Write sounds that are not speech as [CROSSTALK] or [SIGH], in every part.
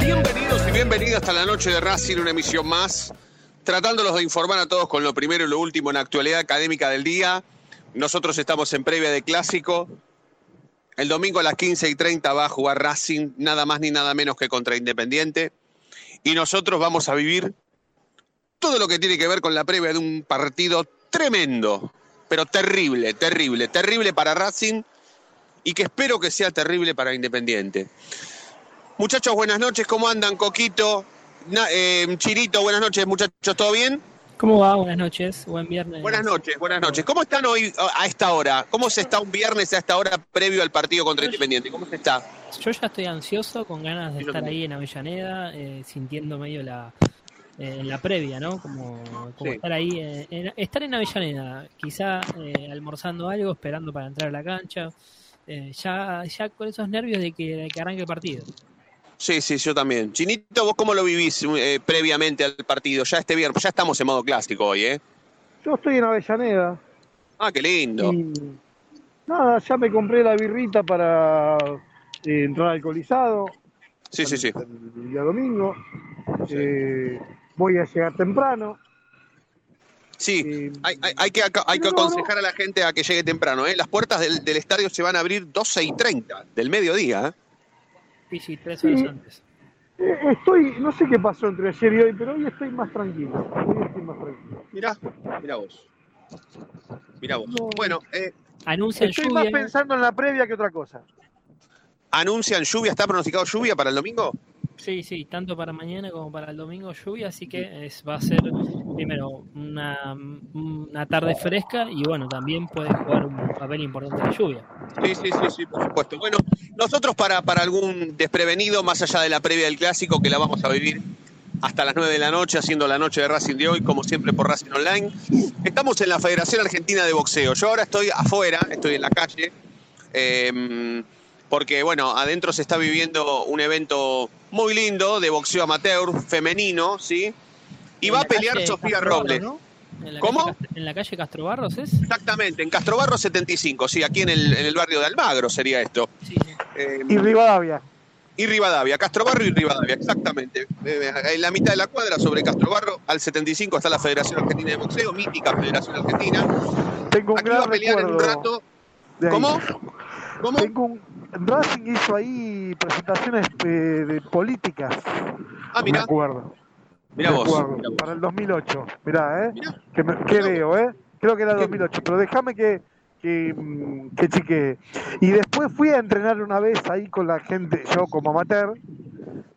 Bienvenidos y bienvenidas hasta la noche de Racing, una emisión más, tratándolos de informar a todos con lo primero y lo último en la actualidad académica del día. Nosotros estamos en previa de clásico. El domingo a las 15 y 30 va a jugar Racing, nada más ni nada menos que contra Independiente. Y nosotros vamos a vivir todo lo que tiene que ver con la previa de un partido tremendo, pero terrible, terrible, terrible para Racing y que espero que sea terrible para Independiente. Muchachos, buenas noches, ¿cómo andan? Coquito, Na- eh, Chirito, buenas noches, muchachos, ¿todo bien? ¿Cómo va? Buenas noches, buen viernes. Buenas noches, buenas noches. ¿Cómo están hoy a esta hora? ¿Cómo se está un viernes a esta hora previo al partido contra Independiente? ¿Cómo se está? Yo ya estoy ansioso, con ganas de estar ahí en Avellaneda, eh, sintiendo medio la, eh, la previa, ¿no? Como, como Sí. estar ahí, eh, en- estar en Avellaneda, quizá eh, almorzando algo, esperando para entrar a la cancha, eh, ya, ya con esos nervios de que, de que arranque el partido. Sí, sí, yo también. Chinito, ¿vos cómo lo vivís eh, previamente al partido? Ya este viernes, ya estamos en modo clásico hoy, ¿eh? Yo estoy en Avellaneda Ah, qué lindo. y nada, ya me compré la birrita para eh, entrar alcoholizado Sí, sí, sí. el día domingo. Eh, voy a llegar temprano. Sí, Eh, hay, hay- hay que, hay que no, no. aconsejar a la gente a que llegue temprano, ¿eh? Las puertas del, del estadio se van a abrir 12 y 30 del mediodía, ¿eh? Sí, sí, tres horas Sí. antes. eh, estoy, no sé qué pasó entre ayer y hoy, pero hoy estoy más tranquilo. Hoy estoy más tranquilo. Mirá, mirá vos. Mirá vos. No. Bueno, eh, Anuncian Estoy más lluvia. pensando en la previa que otra cosa. anuncian lluvia, ¿está pronosticado lluvia para el domingo? Sí, sí, tanto para mañana como para el domingo lluvia, así que es, va a ser primero una, una tarde fresca y bueno, también puede jugar un papel importante la lluvia. Sí, sí, sí, sí, por supuesto. Bueno, nosotros para, para algún desprevenido, más allá de la previa del clásico, que la vamos a vivir hasta las 9 de la noche, haciendo la noche de Racing de hoy, como siempre por Racing Online. Estamos en la Federación Argentina de Boxeo. Yo ahora estoy afuera, estoy en la calle, eh, porque bueno, adentro se está viviendo un evento muy lindo de boxeo amateur, femenino, ¿sí? Y En va a pelear Sofía Castro Barros, Robles. ¿no? En ¿Cómo? calle en la calle Castro Barros es. Exactamente, en Castrobarro 75, sí, aquí en el, en el barrio de Almagro sería esto. Sí, sí. Eh, Y Rivadavia. y Rivadavia, Castrobarro y Rivadavia, exactamente. Eh, En la mitad de la cuadra, sobre Castrobarro, al 75 está la Federación Argentina de Boxeo, mítica Federación Argentina. Tengo un Aquí va a pelear en un rato. ¿Cómo? ¿Cómo? Tengo un, Racing hizo ahí presentaciones eh, de políticas, Ah, me mirá, acuerdo. mirá me vos. acuerdo, mirá vos. Para el 2008, mirá, ¿eh? Mirá. Que, me- que veo, ¿eh? Creo que era Qué 2008, pero déjame que, que, mm, que chequee. Y después fui a entrenar una vez ahí con la gente, yo como amateur,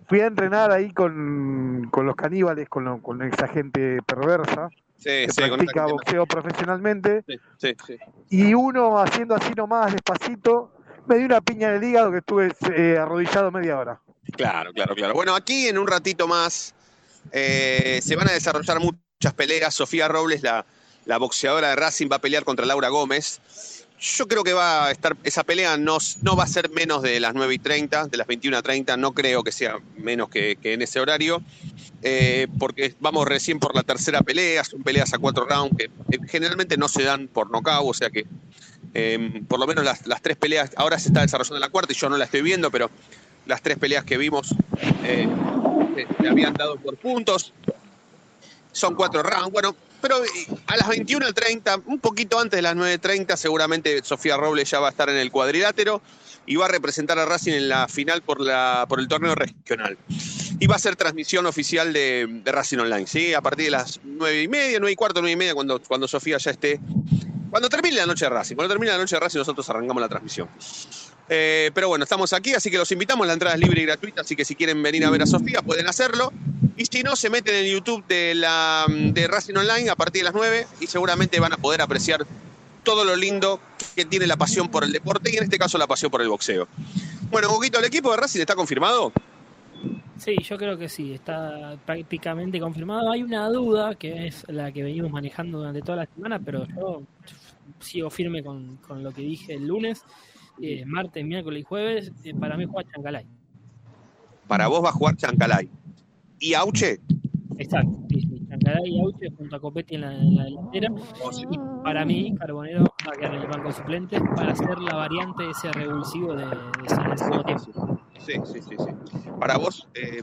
fui a entrenar ahí con, con los caníbales, con, lo- con esa gente perversa, Sí, que sí, practica boxeo profesionalmente. sí, sí, sí. y uno haciendo así nomás despacito, me dio una piña en el hígado que estuve eh, arrodillado media hora. Claro, claro, claro. Bueno, aquí en un ratito más eh, se van a desarrollar muchas peleas. Sofía Robles, la, la boxeadora de Racing, va a pelear contra Laura Gómez. Yo creo que va a estar, esa pelea no, no va a ser menos de las 9 y 30, de las 21 a 30, no creo que sea menos que, que en ese horario, eh, porque vamos recién por la tercera pelea, son peleas a cuatro rounds que eh, generalmente no se dan por nocaut, o sea que eh, por lo menos las, las tres peleas, ahora se está desarrollando la cuarta y yo no la estoy viendo, pero las tres peleas que vimos eh, habían dado por puntos. Son cuatro rounds. Bueno, pero eh, a las 21.30, un poquito antes de las 9.30, seguramente Sofía Robles ya va a estar en el cuadrilátero. y va a representar a Racing en la final por, la, por el torneo regional. Y va a ser transmisión oficial de, de Racing Online, ¿sí? A partir de las nueve y media, nueve y cuarto, nueve y media, cuando, cuando Sofía ya esté. Cuando termine la noche de Racing. Cuando termine la noche de Racing, nosotros arrancamos la transmisión. Eh, pero bueno, estamos aquí, así que los invitamos. La entrada es libre y gratuita, así que si quieren venir a ver a Sofía, pueden hacerlo. Y si no, se meten en YouTube de, la, de Racing Online a partir de las 9 y seguramente van a poder apreciar todo lo lindo que tiene la pasión por el deporte y en este caso la pasión por el boxeo. Bueno, poquito ¿el equipo de Racing está confirmado? Sí, yo creo que sí, está prácticamente confirmado. Hay una duda que es la que venimos manejando durante toda la semana, pero yo sigo firme con, con lo que dije el lunes, eh, martes, miércoles y jueves. Eh, para mí juega Chancalay. Para vos va a jugar Chancalay. ¿Y Auche? Exacto, sí, sí, Chancalay y Auche junto a Copetti en la, en la delantera. Y para mí, Carbonero va a quedar en el banco de suplentes para hacer la variante de ese revulsivo de, de segundo tiempo. Sí, sí, sí, sí. Para vos, eh,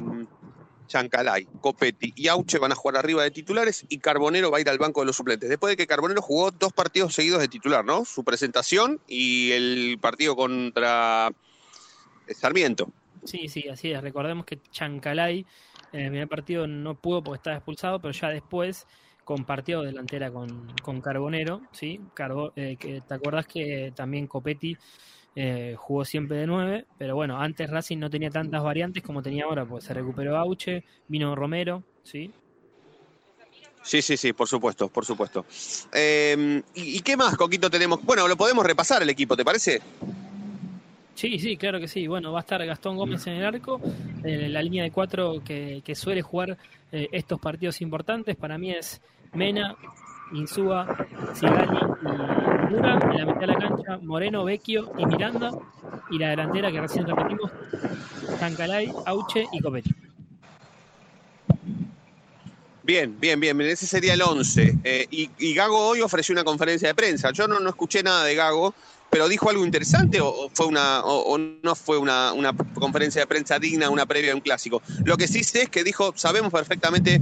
Chancalay, Copetti y Auche van a jugar arriba de titulares y Carbonero va a ir al banco de los suplentes. Después de que Carbonero jugó dos partidos seguidos de titular, ¿no? Su presentación y el partido contra Sarmiento. Sí, sí, así es. Recordemos que Chancalay en el primer partido no pudo porque estaba expulsado, pero ya después compartió delantera con, con Carbonero, ¿sí? Eh, ¿Te acuerdas que también Copetti eh, jugó siempre de 9? Pero bueno, antes Racing no tenía tantas variantes como tenía ahora, pues se recuperó Auche, vino Romero, ¿sí? Sí, sí, sí, por supuesto, por supuesto. Eh, ¿y, ¿Y qué más, Coquito, tenemos? Bueno, lo podemos repasar el equipo, ¿te parece? Sí, sí, claro que sí. Bueno, va a estar Gastón Gómez en el arco, eh, la línea de cuatro que, que suele jugar eh, estos partidos importantes. Para mí es Mena, Insúa, Sigali y Mura. En la mitad de la cancha, Moreno, Vecchio y Miranda. Y la delantera que recién repetimos, Tancalay, Auche y Copetti. Bien, bien, bien, ese sería el 11. Eh, y, Gago hoy ofreció una conferencia de prensa. Yo no, no escuché nada de Gago, pero dijo algo interesante o, fue una o, no fue una, una, conferencia de prensa digna, una previa de un clásico. Lo que sí sé es que dijo, sabemos perfectamente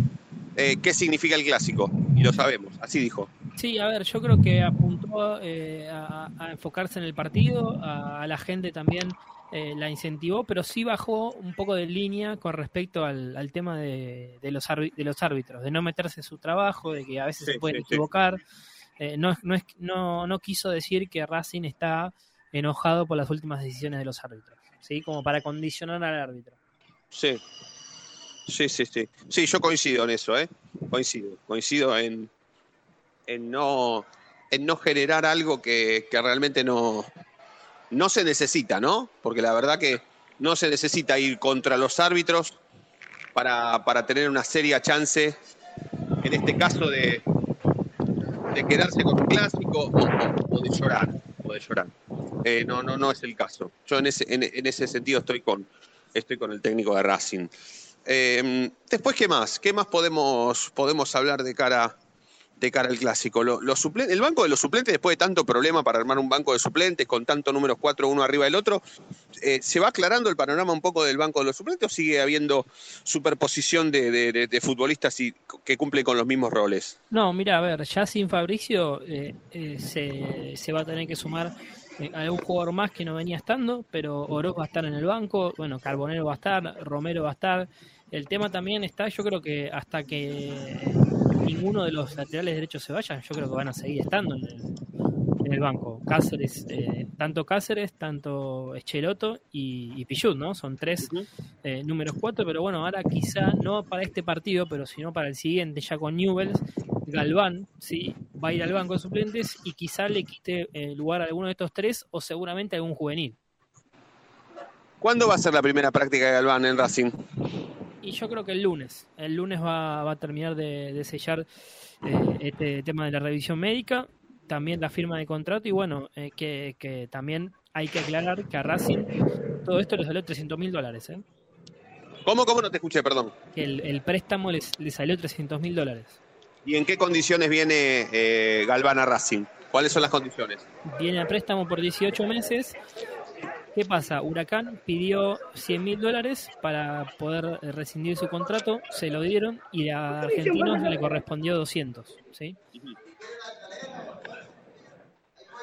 eh, qué significa el clásico, y lo sabemos, así dijo. Sí, a ver, yo creo que apuntó eh, a, a, enfocarse en el partido, a, a la gente también eh, la incentivó, pero sí bajó un poco de línea con respecto al, al tema de, de, los de los árbitros, de no meterse en su trabajo, de que a veces sí, se pueden sí, equivocar. Sí. Eh, no, no, es, no, no quiso decir que Racing está enojado por las últimas decisiones de los árbitros, ¿sí? Como para condicionar al árbitro. Sí, sí, sí, sí. Sí, yo coincido en eso, ¿eh? Coincido, coincido en, en, no, en no generar algo que, que realmente no, no se necesita, ¿no? Porque la verdad que no se necesita ir contra los árbitros para, para tener una seria chance, en este caso, de, de quedarse con un clásico o, de llorar. O de llorar. Eh, no, no, no es el caso. Yo en ese, en ese sentido estoy con, estoy con el técnico de Racing. Eh, después, ¿qué más? ¿Qué más podemos, podemos hablar de cara, de cara al clásico? Lo, los el banco de los suplentes, después de tanto problema para armar un banco de suplentes, con tanto números cuatro uno arriba del otro, eh, ¿se va aclarando el panorama un poco del banco de los suplentes o sigue habiendo superposición de, de, futbolistas y, que cumplen con los mismos roles? No, mira, a ver, ya sin Fabricio eh, eh, se, se, va a tener que sumar algún jugador más que no venía estando, pero Oroz va a estar en el banco, bueno, Carbonero va a estar, Romero va a estar. El tema también está, yo creo que hasta que ninguno de los laterales derechos se vayan, yo creo que van a seguir estando en el, en el banco. Cáceres, eh, tanto Cáceres, tanto Echeloto y, y Pichut, ¿no? Son tres uh -huh. eh, números cuatro, pero bueno, ahora quizá no para este partido, pero sino para el siguiente, ya con Newells, Galván, sí, va a ir al banco de suplentes y quizá le quite eh, lugar a alguno de estos tres o seguramente a algún juvenil. ¿Cuándo va a ser la primera práctica de Galván en Racing? Y yo creo que el lunes. El lunes va, va a terminar de, de sellar eh, este tema de la revisión médica, también la firma de contrato y bueno, eh, que, que, también hay que aclarar que a Racing todo esto le salió 300 mil dólares. ¿eh? ¿Cómo, ¿Cómo no te escuché, perdón? Que el, el préstamo le salió 300 mil dólares. ¿Y en qué condiciones viene eh, Galván a Racing? ¿Cuáles son las condiciones? Viene a préstamo por 18 meses ¿Qué pasa? Huracán pidió 100 mil dólares para poder rescindir su contrato, se lo dieron y a Argentinos le correspondió 200. ¿sí?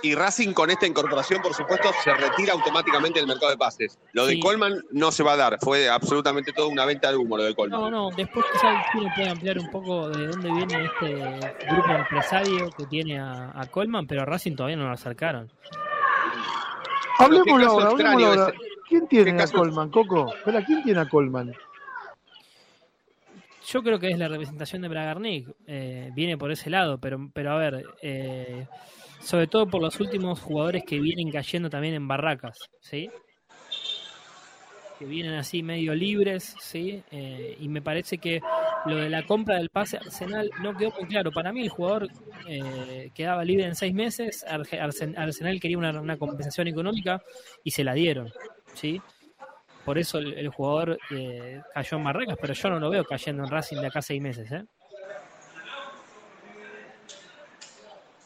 Y Racing con esta incorporación, por supuesto, se retira automáticamente del mercado de pases. Lo de Sí. Colman no se va a dar, fue absolutamente todo una venta de humo lo de Colman. No, no, después quizás uno puede ampliar un poco de dónde viene este grupo empresario que tiene a, a Coleman, pero a Racing todavía no lo acercaron. Hablemoslo caso ahora, hablemoslo ahora. ¿Quién tiene a Colman, Coco? Espera, ¿quién tiene a Colman? Yo creo que es la representación de Bragarnik, eh, viene por ese lado, pero, pero a ver, eh, sobre todo por los últimos jugadores que vienen cayendo también en barracas, ¿sí? Que vienen así medio libres, ¿sí? Eh, y me parece que lo de la compra del pase Arsenal no quedó muy claro. Para mí el jugador eh, quedaba libre en seis meses, Arsenal quería una, compensación económica y se la dieron, ¿sí? Por eso el, jugador eh, cayó en Barracas, pero yo no lo veo cayendo en Racing de acá seis meses. ¿eh?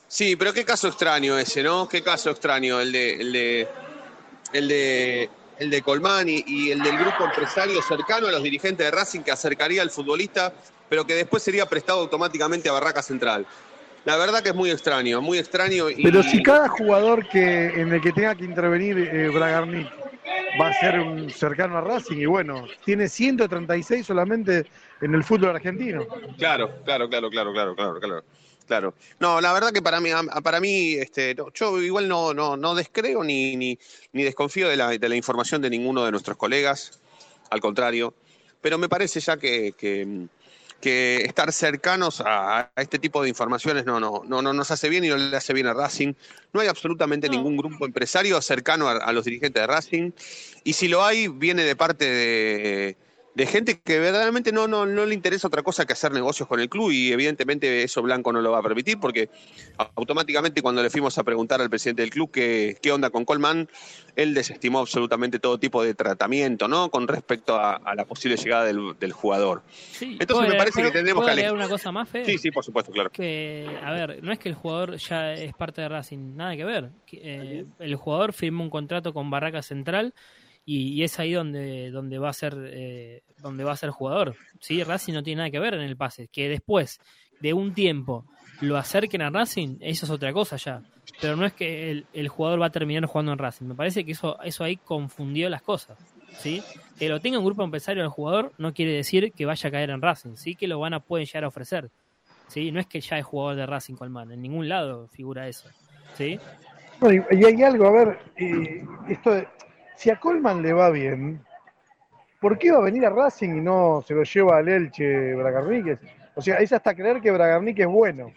Sí, pero qué caso extraño ese, ¿no? Qué caso extraño el de el de el de el de Colmán y, y el del grupo empresario cercano a los dirigentes de Racing que acercaría al futbolista, pero que después sería prestado automáticamente a Barraca Central. La verdad que es muy extraño, muy extraño. Y, Pero si cada jugador que en el que tenga que intervenir eh, Bragarnik va a ser un cercano a Racing y bueno, tiene 136 solamente en el fútbol argentino. Claro, claro, claro, claro, claro, claro, claro. Claro. No, la verdad que para mí, para mí, este, yo igual no, no, no descreo ni, ni, ni desconfío de la, de la información de ninguno de nuestros colegas, al contrario. Pero me parece ya que, que, que estar cercanos a, a este tipo de informaciones no, no, no, no nos hace bien y no le hace bien a Racing. No hay absolutamente No. ningún grupo empresario cercano a, a los dirigentes de Racing. Y si lo hay, viene de parte de, de gente que verdaderamente no, no, no le interesa otra cosa que hacer negocios con el club y evidentemente eso Blanco no lo va a permitir porque automáticamente cuando le fuimos a preguntar al presidente del club qué, qué onda con Colman, él desestimó absolutamente todo tipo de tratamiento, ¿no? Con respecto a, a la posible llegada del, del jugador. Sí, Entonces ¿puedo me parece que tendremos que ale- una cosa más, Fede? Sí, sí, por supuesto, claro. Que, a ver, no es que el jugador ya es parte de Racing, nada que ver. Eh, el jugador firmó un contrato con Barraca Central y, es ahí donde, donde va a ser eh, donde va a ser jugador. Sí, Racing no tiene nada que ver en el pase. Que después de un tiempo lo acerquen a Racing, eso es otra cosa ya. Pero no es que el, jugador va a terminar jugando en Racing. Me parece que eso, eso ahí confundió las cosas. ¿sí? Que lo tenga un grupo empresario del jugador no quiere decir que vaya a caer en Racing. Sí que lo van a pueden llegar a ofrecer. ¿sí? No es que ya es jugador de Racing Colman, en ningún lado figura eso. ¿sí? Y, hay algo, a ver, eh, esto si a Colman le va bien, ¿por qué va a venir a Racing y no se lo lleva al Elche Bragarnik? O sea, es hasta creer que Bragarnik es bueno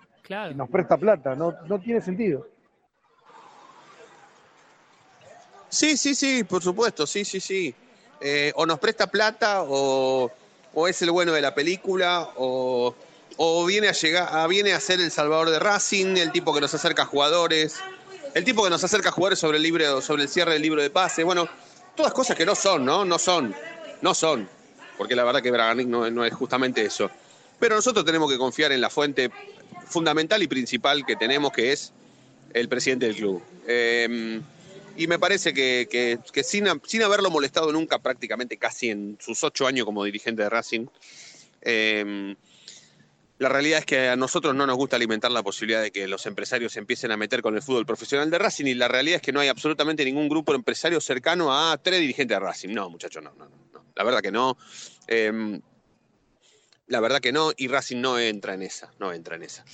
y nos presta plata, no, no tiene sentido. Sí, sí, sí, por supuesto, sí, sí, sí. Eh, o nos presta plata o, o es el bueno de la película o, o viene a llegar, a- viene a ser el salvador de Racing, el tipo que nos acerca a jugadores, el tipo que nos acerca a jugadores sobre el libro, sobre el cierre del libro de pase. Bueno, todas cosas que no son, ¿no? No son, no son, porque la verdad que Braganic no, es justamente eso. Pero nosotros tenemos que confiar en la fuente fundamental y principal que tenemos, que es el presidente del club. Eh, y me parece que, sin, sin haberlo molestado nunca, prácticamente casi en sus ocho años como dirigente de Racing, eh, la realidad es que a nosotros no nos gusta alimentar la posibilidad de que los empresarios se empiecen a meter con el fútbol profesional de Racing y la realidad es que no hay absolutamente ningún grupo empresario cercano a tres dirigentes de Racing. No, muchachos, no, no, no. La verdad que no. Eh, la verdad que no, y Racing no entra en esa, no entra en esa.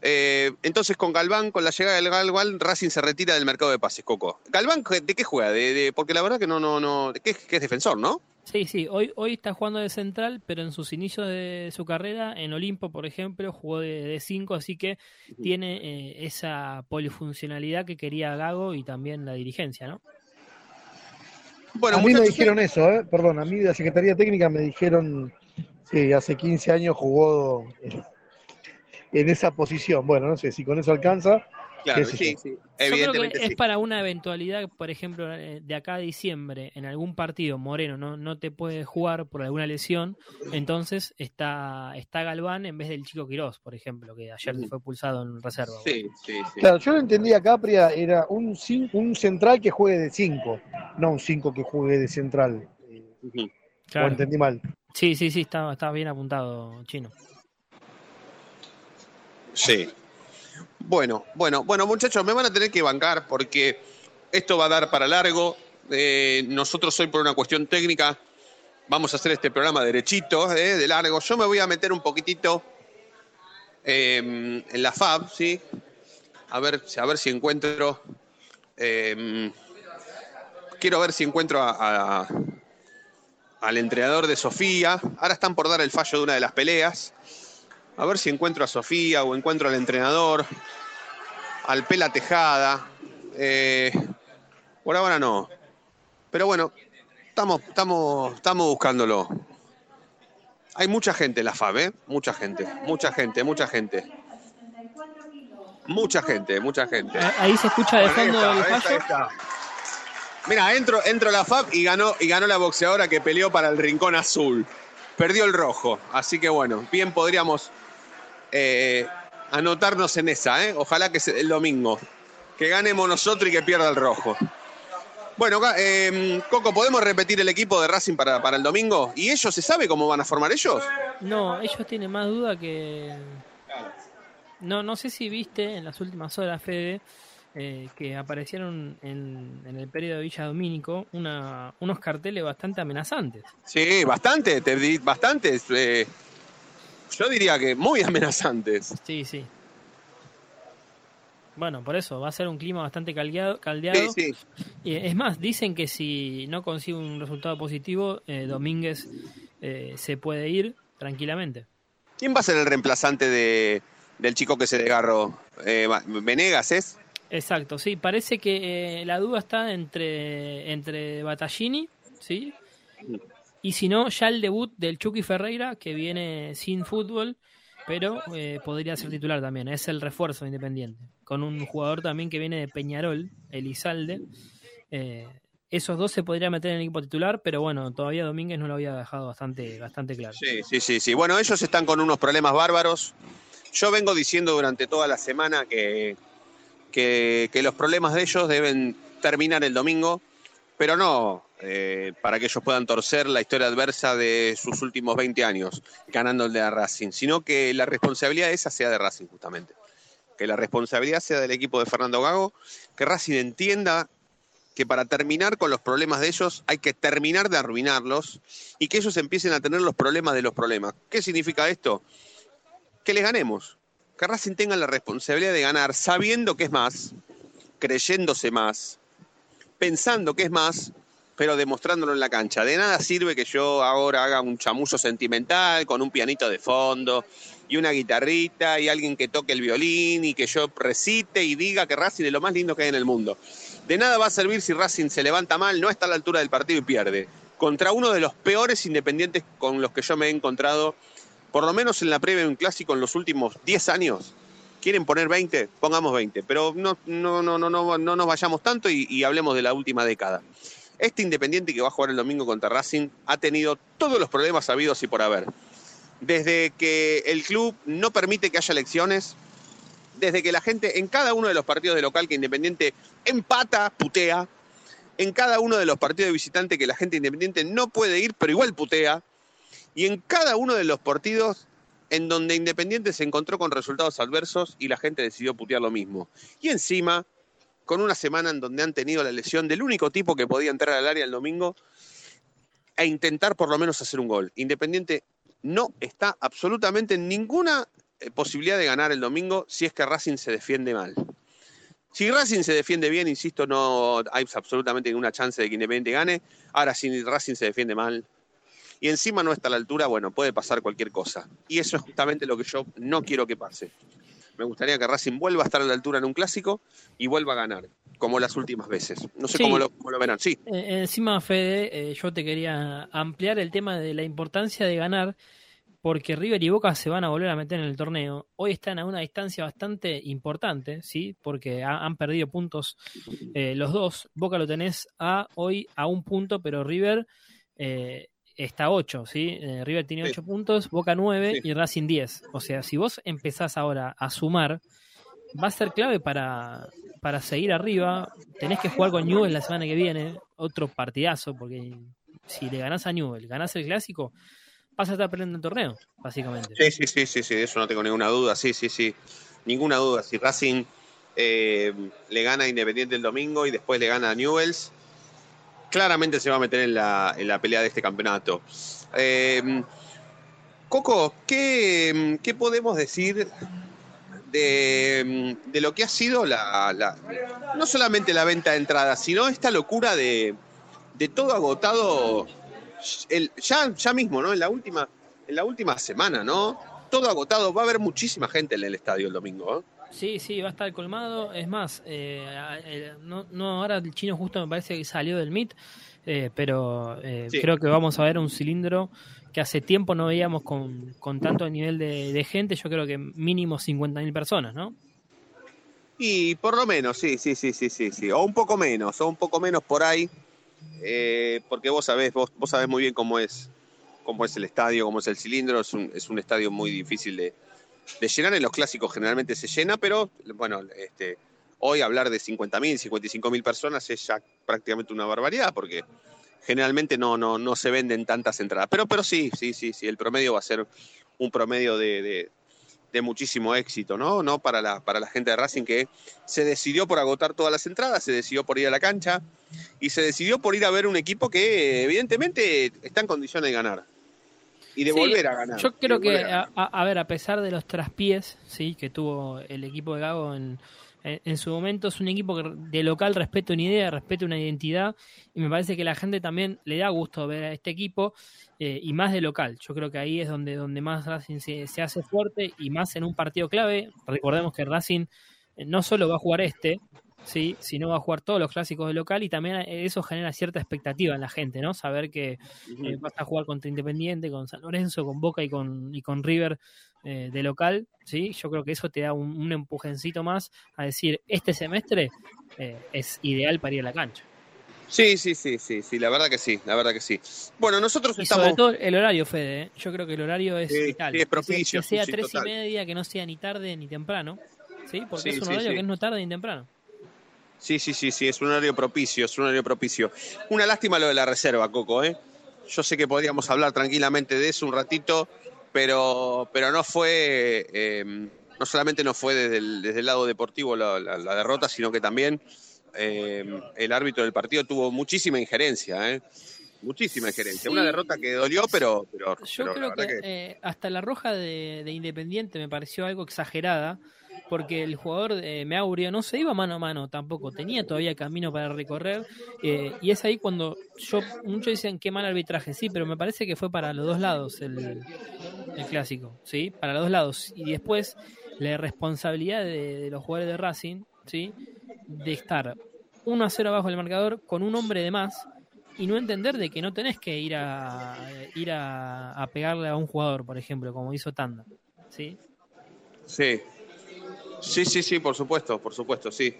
Eh, entonces con Galván, con la llegada del Galván, Racing se retira del mercado de pases, Coco. Galván, ¿de qué juega? De, porque la verdad que no, no, no, que es defensor, ¿no? Sí, sí, hoy, hoy está jugando de central, pero en sus inicios de su carrera, en Olimpo, por ejemplo, jugó de 5, así que tiene eh, esa polifuncionalidad que quería Gago y también la dirigencia, ¿no? Bueno, a mí me dijeron eso, ¿eh? perdón, a mí de la Secretaría Técnica me dijeron que hace 15 años jugó eh, en esa posición. Bueno, no sé si con eso alcanza. Claro, sí, yo. sí, Yo creo que es sí. para una eventualidad, por ejemplo, eh, de acá a diciembre, en algún partido Moreno no, no te puede jugar por alguna lesión, entonces está, está Galván en vez del chico Quirós, por ejemplo, que ayer se fue pulsado en reserva. Sí, sí, sí. Claro, yo lo entendía, Capria, era un, un central que juegue de 5, no un 5 que juegue de central. Claro. O entendí mal. Sí, sí, sí, está, está bien apuntado, Chino. Sí. Bueno, bueno, bueno, muchachos, me van a tener que bancar porque esto va a dar para largo. Eh, nosotros hoy por una cuestión técnica vamos a hacer este programa derechito, eh, de largo. Yo me voy a meter un poquitito eh, en la FAB, ¿sí? A ver, a ver si encuentro... eh, quiero ver si encuentro a- al entrenador de Sofía. Ahora están por dar el fallo de una de las peleas. A ver si encuentro a Sofía o encuentro al entrenador, al Pela Tejada. Eh, por ahora no. Pero bueno, estamos, estamos, estamos buscándolo. Hay mucha gente en la FAB, ¿eh? Mucha gente, mucha gente, mucha gente. Mucha gente, mucha gente. Ah, Ahí se escucha de fondo el fallo. Mira, entro, entro a la FAB y ganó, y ganó la boxeadora que peleó para el rincón azul. Perdió el rojo. Así que bueno, bien podríamos eh, anotarnos en esa, ¿eh? Ojalá que el domingo. Que ganemos nosotros y que pierda el rojo. Bueno, eh, Coco, ¿podemos repetir el equipo de Racing para, para el domingo? ¿Y ellos se sabe cómo van a formar ellos? No, ellos tienen más duda que. No, no sé si viste en las últimas horas, Fede, eh, que aparecieron en, en el periodo de Villa Domínico una, unos carteles bastante amenazantes. Sí, bastante, te di- bastantes. eh, yo diría que muy [LAUGHS] amenazantes. Sí, sí. Bueno, por eso va a ser un clima bastante caldeado. caldeado. Sí, sí. Y es más, dicen que si no consigue un resultado positivo, eh, Domínguez eh, se puede ir tranquilamente. ¿Quién va a ser el reemplazante de, del chico que se desgarró? Eh, ¿Venegas es? Exacto, sí, parece que eh, la duda está entre, entre Battaglini, ¿sí? Y si no, ya el debut del Chucky Ferreira, que viene sin fútbol, pero eh, podría ser titular también, es el refuerzo de Independiente, con un jugador también que viene de Peñarol, Elizalde. Eh, esos dos se podrían meter en el equipo titular, pero bueno, todavía Domínguez no lo había dejado bastante, bastante claro. Sí, sí, sí, sí. Bueno, ellos están con unos problemas bárbaros. Yo vengo diciendo durante toda la semana que, que, que los problemas de ellos deben terminar el domingo, pero no eh, para que ellos puedan torcer la historia adversa de sus últimos 20 años de la Racing, sino que la responsabilidad esa sea de Racing justamente. Que la responsabilidad sea del equipo de Fernando Gago, que Racing entienda que para terminar con los problemas de ellos hay que terminar de arruinarlos y que ellos empiecen a tener los problemas de los problemas. ¿Qué significa esto? Que les ganemos. Que Racing tenga la responsabilidad de ganar sabiendo que es más, creyéndose más, pensando que es más, pero demostrándolo en la cancha. De nada sirve que yo ahora haga un chamullo sentimental con un pianito de fondo y una guitarrita y alguien que toque el violín y que yo recite y diga que Racing es lo más lindo que hay en el mundo. De nada va a servir si Racing se levanta mal, no está a la altura del partido y pierde. Contra uno de los peores independientes con los que yo me he encontrado, por lo menos en la previa de un clásico en los últimos 10 años. ¿Quieren poner 20? Pongamos 20. Pero no, no, no, no, no, no nos vayamos tanto y, y hablemos de la última década. Este Independiente que va a jugar el domingo contra Racing ha tenido todos los problemas habidos y por haber. Desde que el club no permite que haya elecciones, desde que la gente en cada uno de los partidos de local que Independiente empata, putea, en cada uno de los partidos de visitante que la gente independiente no puede ir, pero igual putea, y en cada uno de los partidos en donde Independiente se encontró con resultados adversos y la gente decidió putear lo mismo. Y encima, con una semana en donde han tenido la lesión del único tipo que podía entrar al área el domingo e intentar por lo menos hacer un gol. Independiente no está absolutamente en ninguna eh, posibilidad de ganar el domingo si es que Racing se defiende mal. Si Racing se defiende bien, insisto, no hay absolutamente ninguna chance de que Independiente gane. Ahora, si Racing se defiende mal y encima no está a la altura, bueno, puede pasar cualquier cosa. Y eso es justamente lo que yo no quiero que pase. Me gustaría que Racing vuelva a estar a la altura en un clásico y vuelva a ganar, como las últimas veces. No sé Sí. cómo, lo, cómo lo verán. Sí, Eh, encima, Fede, eh, yo te quería ampliar el tema de la importancia de ganar, porque River y Boca se van a volver a meter en el torneo. Hoy están a una distancia bastante importante, ¿sí? Porque ha- han perdido puntos eh, los dos. Boca lo tenés a hoy a un punto, pero River eh, está a ocho, ¿sí? Eh, River tiene Sí. ocho puntos, Boca nueve Sí. y Racing diez. O sea, si vos empezás ahora a sumar, va a ser clave para, para seguir arriba. Tenés que jugar con Newell la semana que viene, otro partidazo, porque si le ganás a Newell, ganás el clásico, vas a estar perdiendo el torneo, básicamente. sí, sí, sí, sí, sí, de eso no tengo ninguna duda. Sí, sí, sí. ninguna duda. Si Racing eh, le gana a Independiente el domingo y después le gana a Newells, claramente se va a meter en la, en la pelea de este campeonato. Eh, Coco, ¿qué, ¿qué, podemos decir de, de, lo que ha sido la, la, no solamente la venta de entradas, sino esta locura de, de todo agotado el, ya, ya mismo, ¿no? En la última, en la última semana, ¿no? Todo agotado, va a haber muchísima gente en el estadio el domingo, ¿eh? Sí, sí, va a estar colmado. Es más, eh, no, no, ahora el chino justo me parece que salió del MIT, eh, pero eh, sí. creo que vamos a ver un cilindro que hace tiempo no veíamos con, con tanto nivel de, de, gente. Yo creo que mínimo 50.000 personas, ¿no? Y por lo menos, sí, sí, sí, sí, sí, sí. O un poco menos, o un poco menos por ahí. Eh, porque vos sabés, vos, vos sabés muy bien cómo es, cómo es el estadio, cómo es el cilindro. Es un, es un estadio muy difícil de, de llenar. En los clásicos generalmente se llena, pero bueno, este, hoy hablar de 50.000, 55.000 personas es ya prácticamente una barbaridad, porque generalmente no, no, no se venden tantas entradas. Pero, pero sí, sí, sí, sí, el promedio va a ser un promedio de, de, de muchísimo éxito, ¿no? ¿no? Para, la, para la gente de Racing que se decidió por agotar todas las entradas, se decidió por ir a la cancha y se decidió por ir a ver un equipo que evidentemente está en condiciones de ganar y de sí, volver a ganar. Yo creo que, a, a, ver, a pesar de los traspiés sí, que tuvo el equipo de Gago en, en, en, su momento, es un equipo que de local respeta una idea, respeta una identidad, y me parece que la gente también le da gusto ver a este equipo, eh, y más de local. Yo creo que ahí es donde, donde más Racing se, se hace fuerte, y más en un partido clave. Recordemos que Racing eh, no solo va a jugar este, sí, sino va a jugar todos los clásicos de local y también eso genera cierta expectativa en la gente, ¿no? Saber que eh, vas a jugar contra Independiente, con San Lorenzo, con Boca y con, y con River eh, de local, ¿sí? Yo creo que eso te da un, un empujencito más a decir, este semestre eh, es ideal para ir a la cancha. Sí, sí, sí, sí, sí, la verdad que sí, la verdad que sí. Bueno, nosotros y estamos... sobre todo el horario, Fede, ¿eh? yo creo que el horario es Sí, vital. sí, es propicio, Que sea tres y media, que no sea ni tarde ni temprano, ¿sí? Porque es un horario que es no tarde ni temprano. Sí, sí, sí, sí, es un horario propicio, es un horario propicio. Una lástima lo de la reserva, Coco, ¿eh? Yo sé que podríamos hablar tranquilamente de eso un ratito, pero, pero no fue, eh, no solamente no fue desde el, desde el lado deportivo la, la, la derrota, sino que también eh, el árbitro del partido tuvo muchísima injerencia, ¿eh? Muchísima injerencia. Sí. Una derrota que dolió, pero, pero, Yo pero creo que, eh, hasta la roja de, de Independiente me pareció algo exagerada, porque el jugador de Meaurio no se iba mano a mano tampoco, tenía todavía camino para recorrer, eh, y es ahí cuando yo, muchos dicen qué mal arbitraje, sí, pero me parece que fue para los dos lados el, el clásico, ¿sí? Para los dos lados. Y después la responsabilidad de, de los jugadores de Racing, ¿sí? De estar 1 a 0 abajo del marcador con un hombre de más y no entender de que no tenés que ir a ir a, a pegarle a un jugador, por ejemplo, como hizo Tanda, ¿sí? Sí. Sí, sí, sí, por supuesto, por supuesto, sí.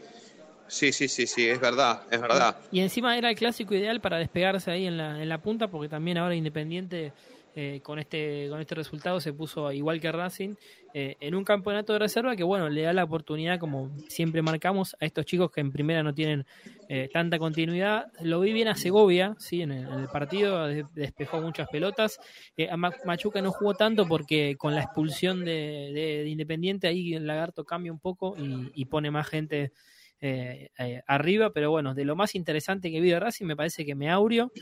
Sí, sí, sí, sí, es verdad, es verdad. Y encima era el clásico ideal para despegarse ahí en la, en la punta, porque también ahora Independiente eh, con este con este resultado se puso igual que Racing eh, en un campeonato de reserva que bueno le da la oportunidad como siempre marcamos a estos chicos que en primera no tienen eh, tanta continuidad. Lo vi bien a Segovia sí en el, partido de- despejó muchas pelotas. Eh, a Ma- Machuca no jugó tanto porque con la expulsión de, de- de Independiente ahí el lagarto cambia un poco y pone más gente eh, eh, arriba, pero bueno, de lo más interesante que vi de Racing me parece que Meaurio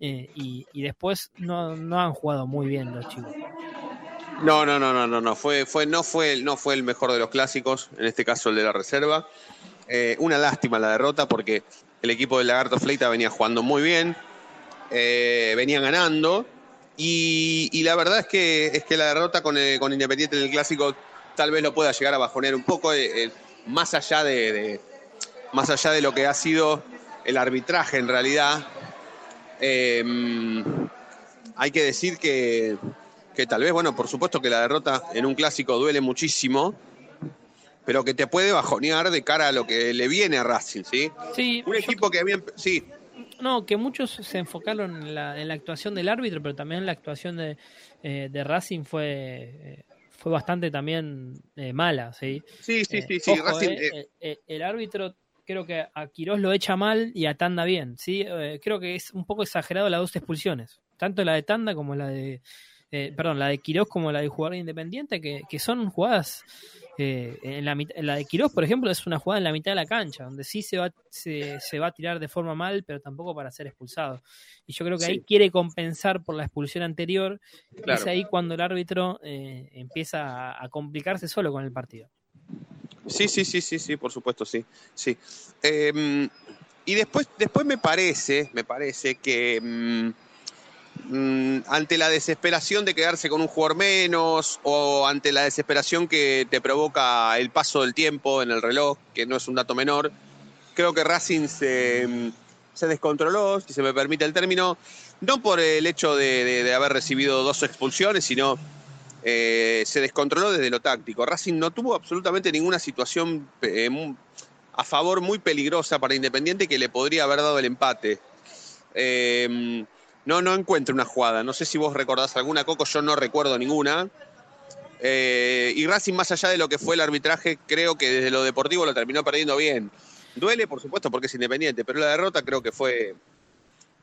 eh, y, y después no, no han jugado muy bien los chicos. No, no, no, no, no, no. Fue, fue, no, fue, no fue el mejor de los clásicos, en este caso el de la reserva. Eh, una lástima la derrota porque el equipo del Lagarto Fleita venía jugando muy bien, venía ganando y, y la verdad es que, es que la derrota con, con Independiente en el clásico tal vez lo pueda llegar a bajonear un poco, más, allá de- más allá de lo que ha sido el arbitraje en realidad. Eh, hay que decir que, que tal vez, bueno, por supuesto que la derrota en un clásico duele muchísimo, pero que te puede bajonear de cara a lo que le viene a Racing, ¿sí? Sí, Un equipo que había... Sí, no, que muchos se enfocaron en la, en la actuación del árbitro, pero también la actuación de, eh, de Racing fue, eh, fue bastante también eh, mala, ¿sí? sí, sí, sí, sí, ojo, Racing... el árbitro creo que a Quirós lo echa mal y a Tanda bien, ¿sí? Eh, creo que es un poco exagerado las dos expulsiones, tanto la de Tanda como la de, eh, perdón, la de Quirós como la de jugador independiente, que, que son jugadas Eh, en, la, en la de Quirós, por ejemplo, es una jugada en la mitad de la cancha, donde sí se va, se, se va a tirar de forma mal, pero tampoco para ser expulsado. Y yo creo que ahí quiere compensar por la expulsión anterior. y Es Claro. ahí cuando el árbitro eh, empieza a, a complicarse solo con el partido. Sí, sí, sí, sí, sí, por supuesto, sí. sí. Eh, y después, después me parece, me parece que mm, mm, ante la desesperación de quedarse con un jugador menos o ante la desesperación que te provoca el paso del tiempo en el reloj, que no es un dato menor, creo que Racing se, mm, se descontroló, si se me permite el término, no por el hecho de, de- de haber recibido dos expulsiones, sino eh, se descontroló desde lo táctico. Racing no tuvo absolutamente ninguna situación eh, a favor muy peligrosa para Independiente que le podría haber dado el empate. Eh, no, no encuentro una jugada. No sé si vos recordás alguna, Coco, yo no recuerdo ninguna. Eh, y Racing, más allá de lo que fue el arbitraje, creo que desde lo deportivo lo terminó perdiendo bien. Duele, por supuesto, porque es Independiente, pero la derrota creo que fue,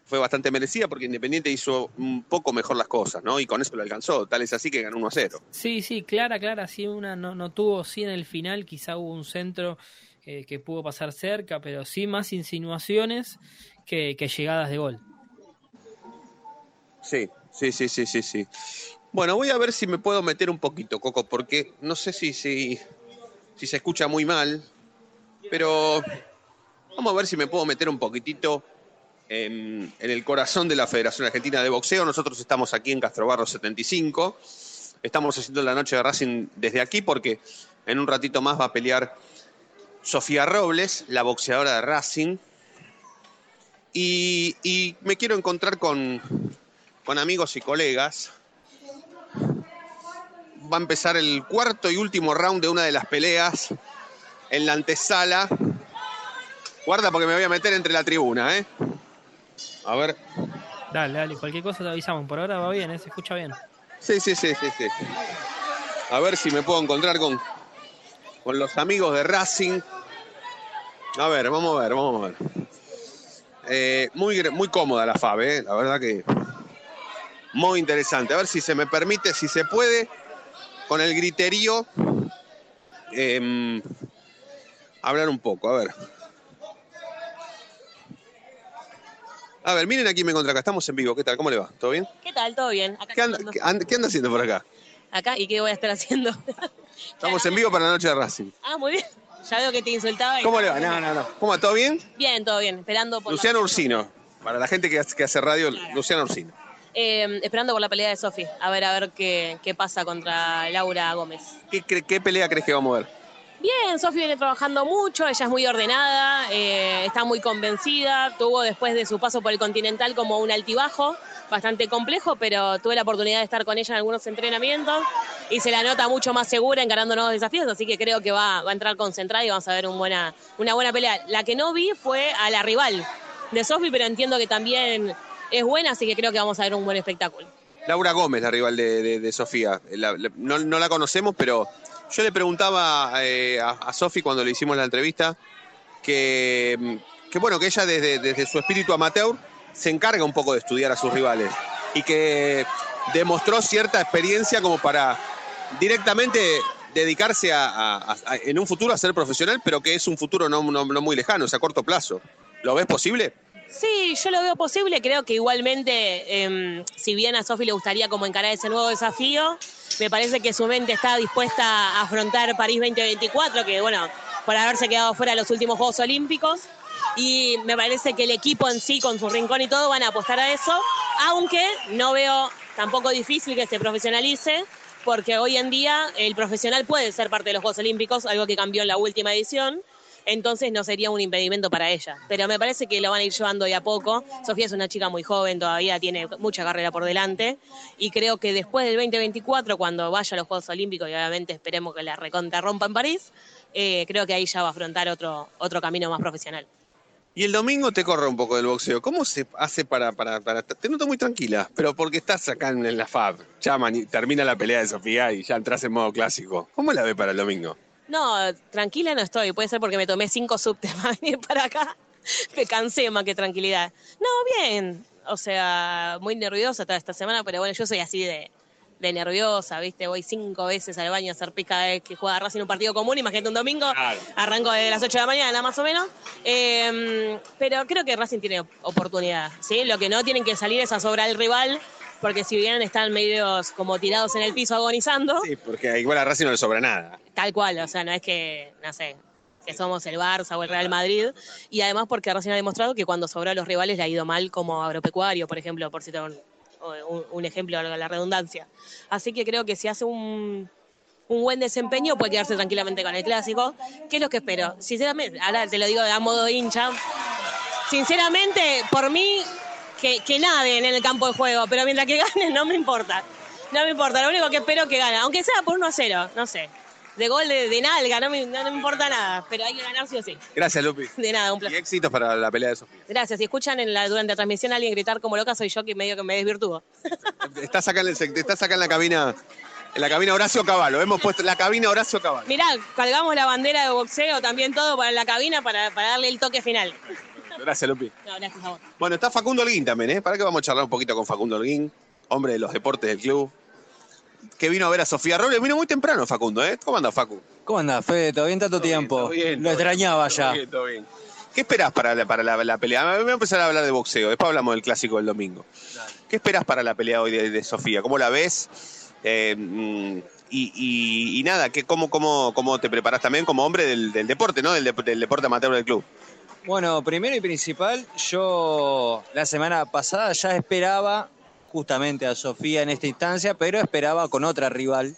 fue bastante merecida porque Independiente hizo un poco mejor las cosas, ¿no? Y con eso lo alcanzó. Tal es así que ganó 1 a 0. Sí, sí, clara, clara, sí, una no, no tuvo, sí en el final, quizá hubo un centro eh, que pudo pasar cerca, pero sí más insinuaciones que, que llegadas de gol. Sí, sí, sí, sí, sí, sí. Bueno, voy a ver si me puedo meter un poquito, Coco, porque no sé si, si, si se escucha muy mal, pero vamos a ver si me puedo meter un poquitito en, el corazón de la Federación Argentina de Boxeo. Nosotros estamos aquí en Castrobarro 75. Estamos haciendo la noche de Racing desde aquí porque en un ratito más va a pelear Sofía Robles, la boxeadora de Racing. Y, me quiero encontrar con, con amigos y colegas. Va a empezar el cuarto y último round de una de las peleas en la antesala. Guarda porque me voy a meter entre la tribuna, ¿eh? A ver. Dale, dale, cualquier cosa te avisamos. Por ahora va bien, ¿eh? se escucha bien. Sí, sí, sí, sí, sí. A ver si me puedo encontrar con, con los amigos de Racing. A ver, vamos a ver, vamos a ver. Eh, muy, muy cómoda la FAB, ¿eh? la verdad que muy interesante. A ver si se me permite, si se puede, con el griterío, em, hablar un poco. A ver. A ver, miren aquí me encuentro acá. Estamos en vivo. ¿Qué tal? ¿Cómo le va? ¿Todo bien? ¿Qué tal? ¿Todo bien? Acá, ¿Qué anda, ando. qué anda- qué anda haciendo por acá? Acá, ¿y qué voy a estar haciendo? [LAUGHS] Estamos en vivo para la noche de Racing. ah, muy bien. Ya veo que te insultaba. y- ¿Cómo le va? No, no, no. ¿Cómo va? ¿Todo bien? Bien, todo bien. Esperando por, Luciano la... Ursino. Para la gente que hace, que hace radio, Claro. Luciano Ursino. Eh, esperando por la pelea de Sofi. A ver, a ver qué, qué pasa contra Laura Gómez. ¿Qué, qué pelea crees que vamos a ver? Bien, Sofi viene trabajando mucho, ella es muy ordenada, eh, está muy convencida, tuvo después de su paso por el Continental como un altibajo bastante complejo, pero tuve la oportunidad de estar con ella en algunos entrenamientos y se la nota mucho más segura encarando nuevos desafíos, así que creo que va, a entrar concentrada y vamos a ver una buena pelea. La que no vi fue a la rival de Sofi, pero entiendo que también es buena, así que creo que vamos a ver un buen espectáculo. Laura Gómez, la rival de, Sofía. No la conocemos, pero yo le preguntaba eh, a, a Sofi cuando le hicimos la entrevista que, mm, que, bueno, que ella desde, desde su espíritu amateur se encarga un poco de estudiar a sus rivales y que demostró cierta experiencia como para directamente dedicarse a, en un futuro a ser profesional, pero que es un futuro no, no- no muy lejano, o sea, a corto plazo. ¿Lo ves posible? Sí, yo lo veo posible. Creo que igualmente, em, si bien a Sofi le gustaría como encarar ese nuevo desafío, me parece que su mente está dispuesta a afrontar París 2024, que bueno, por haberse quedado fuera de los últimos Juegos Olímpicos. Y me parece que el equipo en sí, con su rincón y todo, van a apostar a eso, aunque no veo tampoco difícil que se profesionalice, porque hoy en día el profesional puede ser parte de los Juegos Olímpicos, algo que cambió en la última edición entonces no sería un impedimento para ella. Pero me parece que lo van a ir llevando de a poco. Sofía es una chica muy joven, todavía tiene mucha carrera por delante, y creo que después del 2024, cuando vaya a los Juegos Olímpicos, y obviamente esperemos que la recontra rompa en París, eh, creo que ahí ya va a afrontar otro, otro camino más profesional. Y el domingo te corre un poco del boxeo. ¿Cómo se hace para, Te noto muy tranquila, pero porque estás acá en, la FAB. Llaman termina la pelea de Sofía y ya entras en modo clásico. ¿Cómo la ve para el domingo? No, tranquila no estoy. Puede ser porque me tomé cinco subtes para venir para acá. Me cansé más que tranquilidad. No, bien. O sea, muy nerviosa toda esta semana, pero bueno, yo soy así de, de nerviosa, ¿viste? Voy cinco veces al baño a hacer pis cada vez que juega Racing un partido común. Imagínate un domingo, Claro. arranco de las 8 de la mañana más o menos. Eh, pero creo que Racing tiene oportunidad, ¿sí? Lo que no tienen que salir es a sobrar al rival, porque si bien están medios como tirados en el piso agonizando, Sí, porque igual a Racing no le sobra nada. tal cual, o sea, no es que, no sé, que somos el Barça o el Real Madrid, y además porque Racing ha demostrado que cuando sobró a los rivales le ha ido mal como agropecuario, por ejemplo, por citar un, un- un ejemplo la redundancia. Así que creo que si hace un, un buen desempeño puede quedarse tranquilamente con el clásico, que es lo que espero. Sinceramente, ahora te lo digo a modo hincha, sinceramente, por mí, que, que naden en el campo de juego, pero mientras que [LAUGHS] ganen no me importa. No me importa, lo único que espero es que gane, aunque sea por 1 a 0, no sé. De gol de, de nalga, no me, no me importa nada, pero hay que ganar sí o sí. Gracias, Lupi. De nada, un Y placer. éxitos para la pelea de Sofía. Gracias. Si escuchan en la, durante la transmisión a alguien gritar como loca, soy yo que medio que me desvirtúo. Estás acá en, el, sec- estás acá en la cabina, en la cabina Horacio Caballo. Hemos puesto la cabina Horacio Caballo. Mirá, colgamos la bandera de boxeo, también todo para la cabina para, para darle el toque final. Gracias, Lupi. No, gracias a vos. Bueno, está Facundo Holguín también, ¿eh? Para que vamos a charlar un poquito con Facundo Holguín, hombre de los deportes del club, que vino a ver a Sofía Robles. Vino muy temprano, Facundo, ¿eh? ¿Cómo anda, Facu? ¿Cómo andás, Fede? ¿Todo bien tanto Todo bien, tiempo? todo bien, Lo todo extrañaba bien, ya. todo bien, todo bien. ¿Qué esperás para la, para la, la pelea? Voy a empezar a hablar de boxeo, después hablamos del clásico del domingo. ¿Qué esperás para la pelea hoy de, de Sofía? ¿Cómo la ves? Eh, mm, y, y- y nada, ¿qué, cómo, cómo, ¿cómo te preparás también como hombre del, del deporte, ¿no? Del, del deporte amateur del club. Bueno, primero y principal, yo la semana pasada ya esperaba justamente a Sofía en esta instancia, pero esperaba con otra rival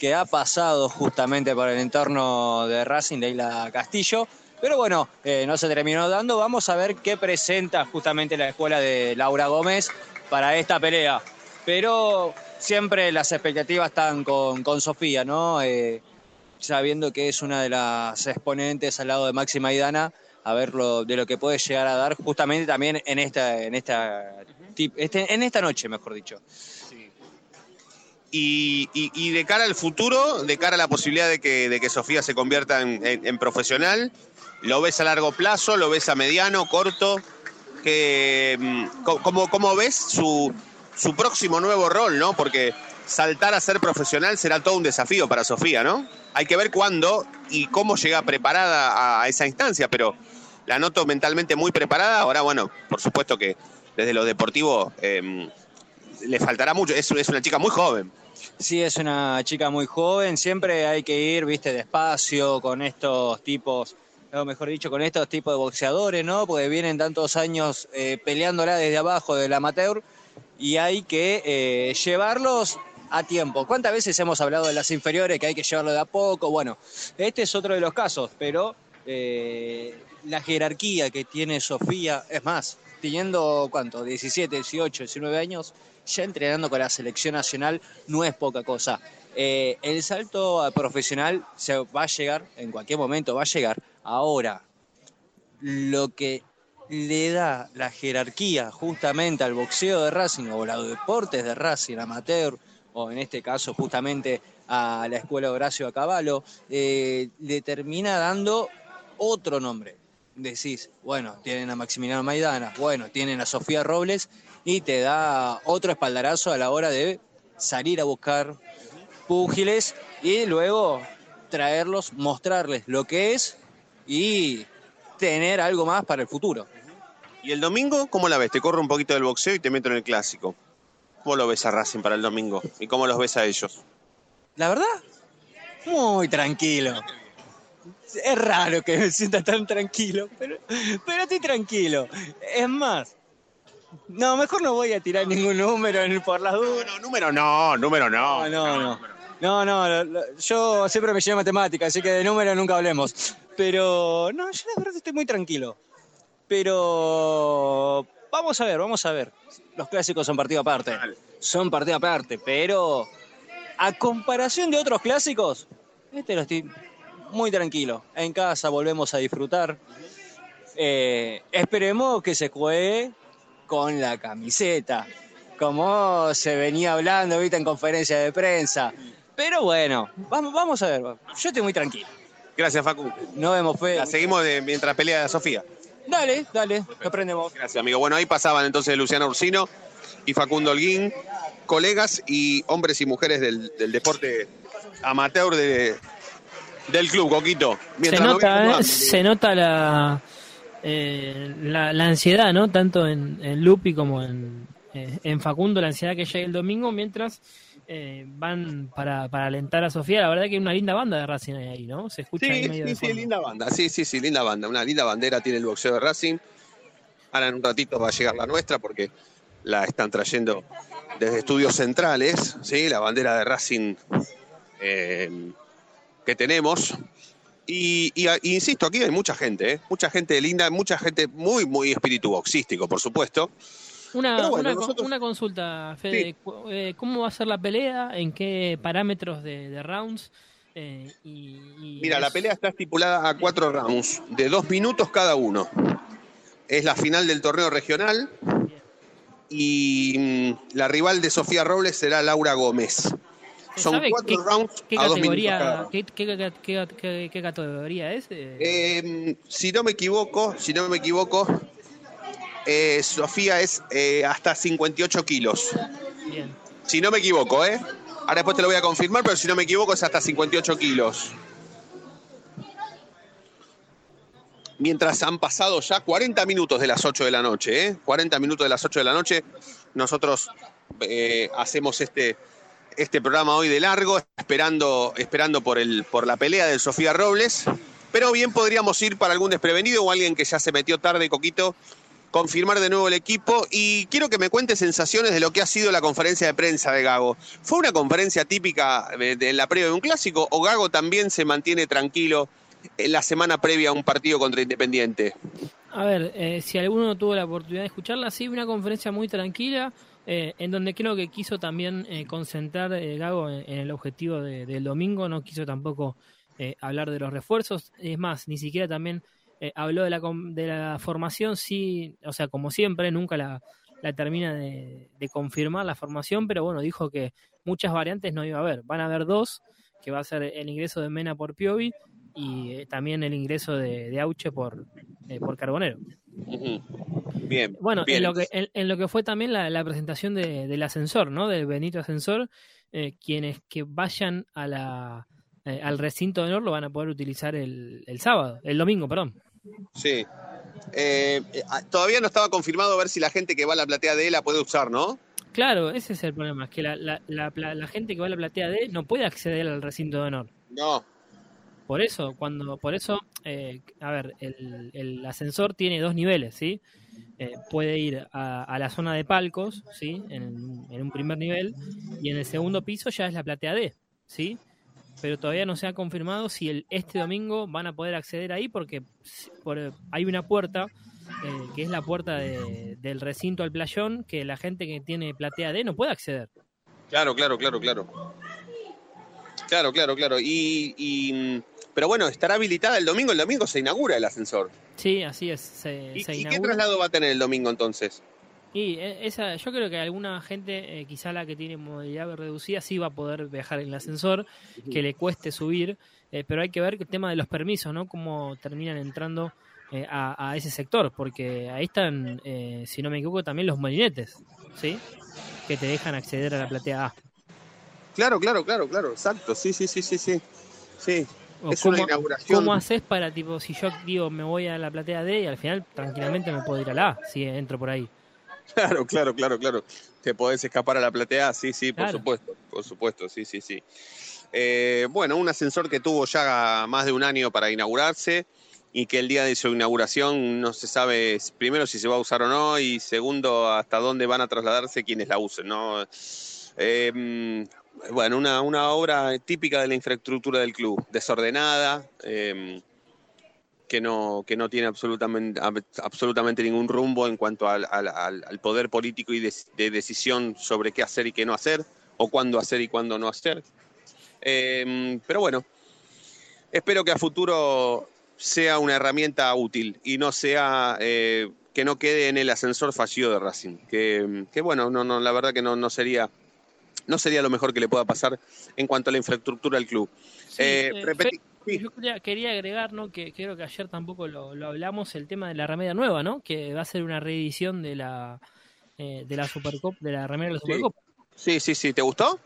que ha pasado justamente por el entorno de Racing, Leila Castillo. Pero bueno, eh, no se terminó dando. Vamos a ver qué presenta justamente la escuela de Laura Gómez para esta pelea. Pero siempre las expectativas están con, con Sofía, ¿no? Eh, sabiendo que es una de las exponentes al lado de Máxima y Dana, a ver lo, de lo que puede llegar a dar justamente también en esta, en esta, este- en esta noche, mejor dicho. Y, y- de cara al futuro, de cara a la posibilidad de que, de que Sofía se convierta en, profesional, ¿lo ves a largo plazo? ¿Lo ves a mediano, corto? Que, mm, ¿cómo, cómo ves su, su próximo nuevo rol, no? Porque saltar a ser profesional será todo un desafío para Sofía, ¿no? Hay que ver cuándo y cómo llega preparada a esa instancia, pero la noto mentalmente muy preparada. Ahora, bueno, por supuesto que desde lo deportivo em, le faltará mucho. Es, es una chica muy joven. Sí, es una chica muy joven, siempre hay que ir, viste, despacio con estos tipos, o mejor dicho, con estos tipos de boxeadores, ¿no? Porque vienen tantos años eh, peleándola desde abajo del amateur y hay que eh, llevarlos a tiempo. ¿Cuántas veces hemos hablado de las inferiores que hay que llevarlo de a poco? Bueno, este es otro de los casos, pero eh, la jerarquía que tiene Sofía, es más, teniendo, ¿cuánto? 17, 18, 19 años, ya entrenando con la selección nacional no es poca cosa. Eh, el salto a profesional se va a llegar, en cualquier momento va a llegar. Ahora, lo que le da la jerarquía justamente al boxeo de Racing o a los deportes de Racing amateur, o en este caso justamente a la escuela Horacio Acabalo, eh, le termina dando otro nombre. Decís, bueno, tienen a Maximiliano Maidana, bueno, tienen a Sofía Robles y te da otro espaldarazo a la hora de salir a buscar púgiles y luego traerlos, mostrarles lo que es y tener algo más para el futuro. ¿Y el domingo cómo la ves? Te corro un poquito del boxeo y te meto en el clásico. ¿Cómo lo ves a Racing para el domingo? ¿Y cómo los ves a ellos? La verdad, muy tranquilo. Es raro que me sienta tan tranquilo, pero, pero estoy tranquilo. Es más, no, mejor no voy a tirar ningún número por las No, dudas. no, número no, número no. No, no, no. No, no, lo- lo- yo siempre me llevo matemática, así que de número nunca hablemos. Pero, no, yo la verdad estoy muy tranquilo. Pero, vamos a ver, vamos a ver. Los clásicos son partido aparte. Son partido aparte, pero a comparación de otros clásicos, este lo estoy muy tranquilo. En casa volvemos a disfrutar. Eh, esperemos que se juegue con la camiseta, como se venía hablando ahorita en conferencia de prensa. Pero bueno, vamos, vamos a ver. Yo estoy muy tranquilo. Gracias, Facu. Nos vemos, Fede. La seguimos de- mientras pelea Sofía. Dale, dale, aprendemos. Gracias, amigo. Bueno, ahí pasaban entonces Luciano Ursino y Facundo Holguín. colegas y hombres y mujeres del, del deporte amateur de, del club, Coquito. Se nota, eh, se nota la, eh, la, la ansiedad, ¿no? Tanto en, en Lupi como en, eh, en Facundo, la ansiedad que llega el domingo, mientras eh, van para, para alentar a Sofía. La verdad que hay una linda banda de Racing ahí, ¿no? Se escucha ahí Sí, medio sí, sí, linda banda. Sí, sí, sí, linda banda. Una linda bandera tiene el boxeo de Racing. Ahora en un ratito va a llegar la nuestra porque la están trayendo desde estudios centrales, ¿sí? La bandera de Racing eh, que tenemos. Y, y, y insisto, aquí hay mucha gente, ¿eh? mucha gente linda, mucha gente muy, muy espíritu boxístico, por supuesto. Una, Pero bueno, una, co- nosotros- una consulta, Fede. Sí. Eh, ¿Cómo va a ser la pelea? ¿En qué parámetros de, de rounds? Eh, y, y Mira, la pelea está estipulada a cuatro rounds, de dos minutos cada uno. Es la final del torneo regional y mm, la rival de Sofía Robles será Laura Gómez. ¿Se Son cuatro rounds ¿Qué a dos cada categoría, qué, categoría es? Eh, Eh, si no me equivoco, si no me equivoco, eh, Sofía es eh, hasta 58 kilos. bien. Si no me equivoco, ¿eh? Ahora después te lo voy a confirmar, pero si no me equivoco es hasta 58 kilos. Mientras han pasado ya 40 minutos de las 8 de la noche, ¿eh? 40 minutos de las 8 de la noche, nosotros eh, hacemos este, este programa hoy de largo, esperando, esperando por, el, por la pelea de Sofía Robles. Pero bien podríamos ir para algún desprevenido o alguien que ya se metió tarde, Coquito, confirmar de nuevo el equipo y quiero que me cuente sensaciones de lo que ha sido la conferencia de prensa de Gago. ¿Fue una conferencia típica de, la previa de un clásico o Gago también se mantiene tranquilo en la semana previa a un partido contra Independiente? A ver, eh, si alguno tuvo la oportunidad de escucharla, sí, una conferencia muy tranquila, eh, en donde creo que quiso también eh, concentrar eh, Gago en, el objetivo de- del domingo, no quiso tampoco eh, hablar de los refuerzos, es más, ni siquiera también eh, habló de la, de la formación, sí, o sea, como siempre, nunca la, termina de, confirmar la formación, pero bueno, dijo que muchas variantes no iba a haber, van a haber dos, que va a ser el ingreso de Mena por Piovi y también el ingreso de, de Auche por, eh, por Carbonero. Bien. Bueno, bien. en lo, que, en, en lo que fue también la, la presentación de- del ascensor, ¿no? Del Benito Ascensor, eh, quienes que vayan a la, eh, al recinto de honor lo van a poder utilizar el, el sábado, el domingo, perdón. Sí. Ah, todavía no estaba confirmado a ver si la gente que va a la platea de él la puede usar, ¿no? Claro, ese es el problema, es que la, la, la, la- la gente que va a la platea D no puede acceder al recinto de honor. No. Por eso, cuando, por eso, eh, a ver, el, ascensor tiene dos niveles, ¿sí? Eh, puede ir a, la zona de palcos, ¿sí? En, un primer nivel, y en el segundo piso ya es la platea D, ¿sí? Pero todavía no se ha confirmado si el, este domingo van a poder acceder ahí, porque hay una puerta, eh, que es la puerta de- del recinto al playón, que la gente que tiene platea D no puede acceder. Claro, claro, claro, claro. Claro, claro, claro. Y, y, pero bueno, estará habilitada el domingo. El domingo se inaugura el ascensor. Sí, así es, se, ¿Y, se y qué traslado va a tener el domingo entonces? Y eh, esa, yo creo que alguna gente, eh, quizá la que tiene modalidad reducida, sí va a poder viajar en el ascensor, que le cueste subir, eh, pero hay que ver el tema de los permisos, ¿no? Cómo terminan entrando eh, a, a ese sector, porque ahí están, eh, si no me equivoco, también los molinetes, ¿sí? Que te dejan acceder a la platea A. Claro, claro, claro, claro. Exacto. Sí, sí, sí, sí, sí. Sí. Una cómo, inauguración. ¿Cómo haces para, tipo, si yo digo me voy a la platea D y al final tranquilamente me puedo ir a la A, si entro por ahí? [LAUGHS] Claro, claro, claro, claro. Te podés escapar a la platea, sí, sí, por Claro. supuesto, por supuesto, sí, sí, sí. Eh, bueno, un ascensor que tuvo ya más de un año para inaugurarse y que el día de su inauguración no se sabe primero si se va a usar o no y segundo hasta dónde van a trasladarse quienes la usen, ¿no? Eh, mm, bueno, una, una obra típica de la infraestructura del club, desordenada, eh, que no, que no tiene absolutamente, ab- absolutamente ningún rumbo en cuanto al, al- poder político y de, de decisión sobre qué hacer y qué no hacer, o cuándo hacer y cuándo no hacer. Eh, pero bueno, espero que a futuro sea una herramienta útil y no sea eh, que no quede en el ascensor fallido de Racing. Que, que bueno, no, no, la verdad que no, no sería no sería lo mejor que le pueda pasar en cuanto a la infraestructura del club. Sí, Eh, eh, repetí- sí. Yo quería, quería agregar, ¿no? que creo que ayer tampoco lo, lo hablamos, el tema de la remedia nueva, ¿no? Que va a ser una reedición de la eh, de la Supercopa, de la remera de la. Supercopa. Sí, sí, sí. ¿Te gustó?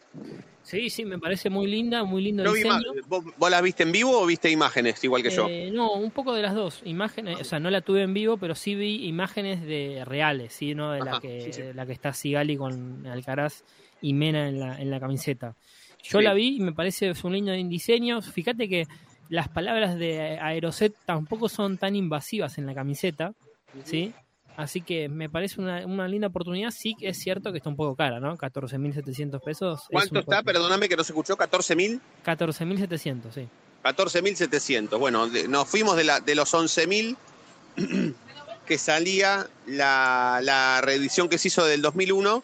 Sí, sí, me parece muy linda, muy lindo No vi diseño. ¿Vos, vos la viste en vivo o viste imágenes igual que yo? Eh, no, un poco de las dos. Imágenes, o sea, no la tuve en vivo, pero sí vi imágenes de reales, ¿sí? ¿no? De la que, sí, sí. de la que está Sigali con Alcaraz y Mena en la, en la camiseta. Yo Sí. la vi y me parece es un lindo diseño. Fíjate que las palabras de Aeroset tampoco son tan invasivas en la camiseta, ¿sí? Así que me parece una, una linda oportunidad. Sí que es cierto que está un poco cara, ¿no? 14.700 pesos. es ¿Cuánto está? poco- Perdóname que no se escuchó. ¿14.000? 14.700, sí. 14.700. Bueno, de- nos fuimos de, la, de los 11.000 [CLEARS THROAT] que salía la, la reedición que se hizo del 2001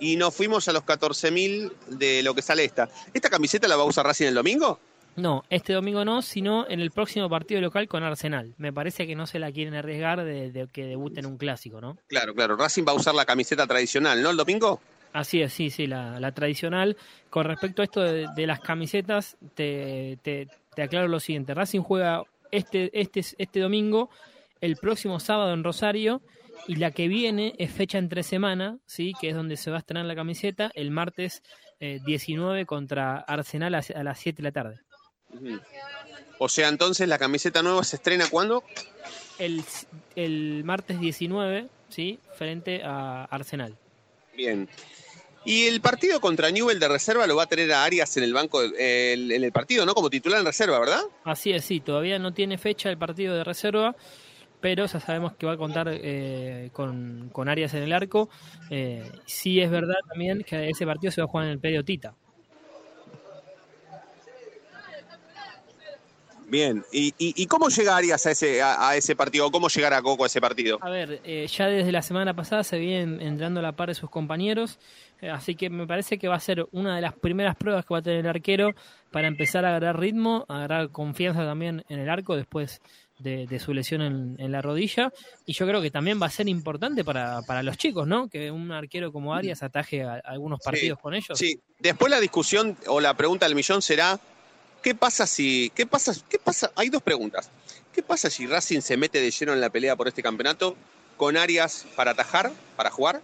y nos fuimos a los 14.000 de lo que sale esta. ¿Esta camiseta la va a usar Racing el domingo? No, este domingo no, sino en el próximo partido local con Arsenal. Me parece que no se la quieren arriesgar de, de que debute en un clásico, ¿no? Claro, claro. Racing va a usar la camiseta tradicional, ¿no? El domingo. Así es, sí, sí, la, la tradicional. Con respecto a esto de, de las camisetas, te, te- te aclaro lo siguiente. Racing juega este, este, este domingo, el próximo sábado en Rosario, y la que viene es fecha entre semana, ¿sí? que es donde se va a estrenar la camiseta, el martes eh, 19 contra Arsenal a, las 7 de la tarde. O sea, entonces la camiseta nueva se estrena cuándo? el, el martes 19, ¿sí? Frente a Arsenal. Bien. Y el partido contra Newell de reserva lo va a tener a Arias en el banco, eh, el- en el partido, ¿no? Como titular en reserva, ¿verdad? Así es, sí, todavía no tiene fecha el partido de reserva, pero ya sabemos que va a contar eh, con, con Arias en el arco. Eh, sí es verdad también que ese partido se va a jugar en el Pedio Tita. Bien. ¿Y, y, y cómo llega Arias a ese, a, a ese partido? ¿O ¿Cómo llegará Coco a ese partido? A ver, eh, ya desde la semana pasada se vienen entrando a la par de sus compañeros, eh, así que me parece que va a ser una de las primeras pruebas que va a tener el arquero para empezar a agarrar ritmo, a agarrar confianza también en el arco después de, de su lesión en, en la rodilla. Y yo creo que también va a ser importante para, para los chicos, ¿no? Que un arquero como Arias ataje a, a algunos partidos con ellos. Sí. Después la discusión o la pregunta del millón será, ¿qué pasa si... ¿Qué pasa? ¿Qué pasa? Hay dos preguntas. ¿Qué pasa si Racing se mete de lleno en la pelea por este campeonato con Arias para atajar, para jugar?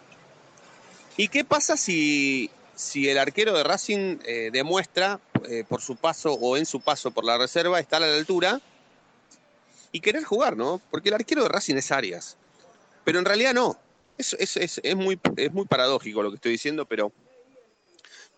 ¿Y qué pasa si, si el arquero de Racing eh, demuestra eh, por su paso o en su paso por la reserva estar a la altura y querer jugar, ¿no? Porque el arquero de Racing es Arias. Pero en realidad no. Es, es, es, es muy, es muy paradójico lo que estoy diciendo, pero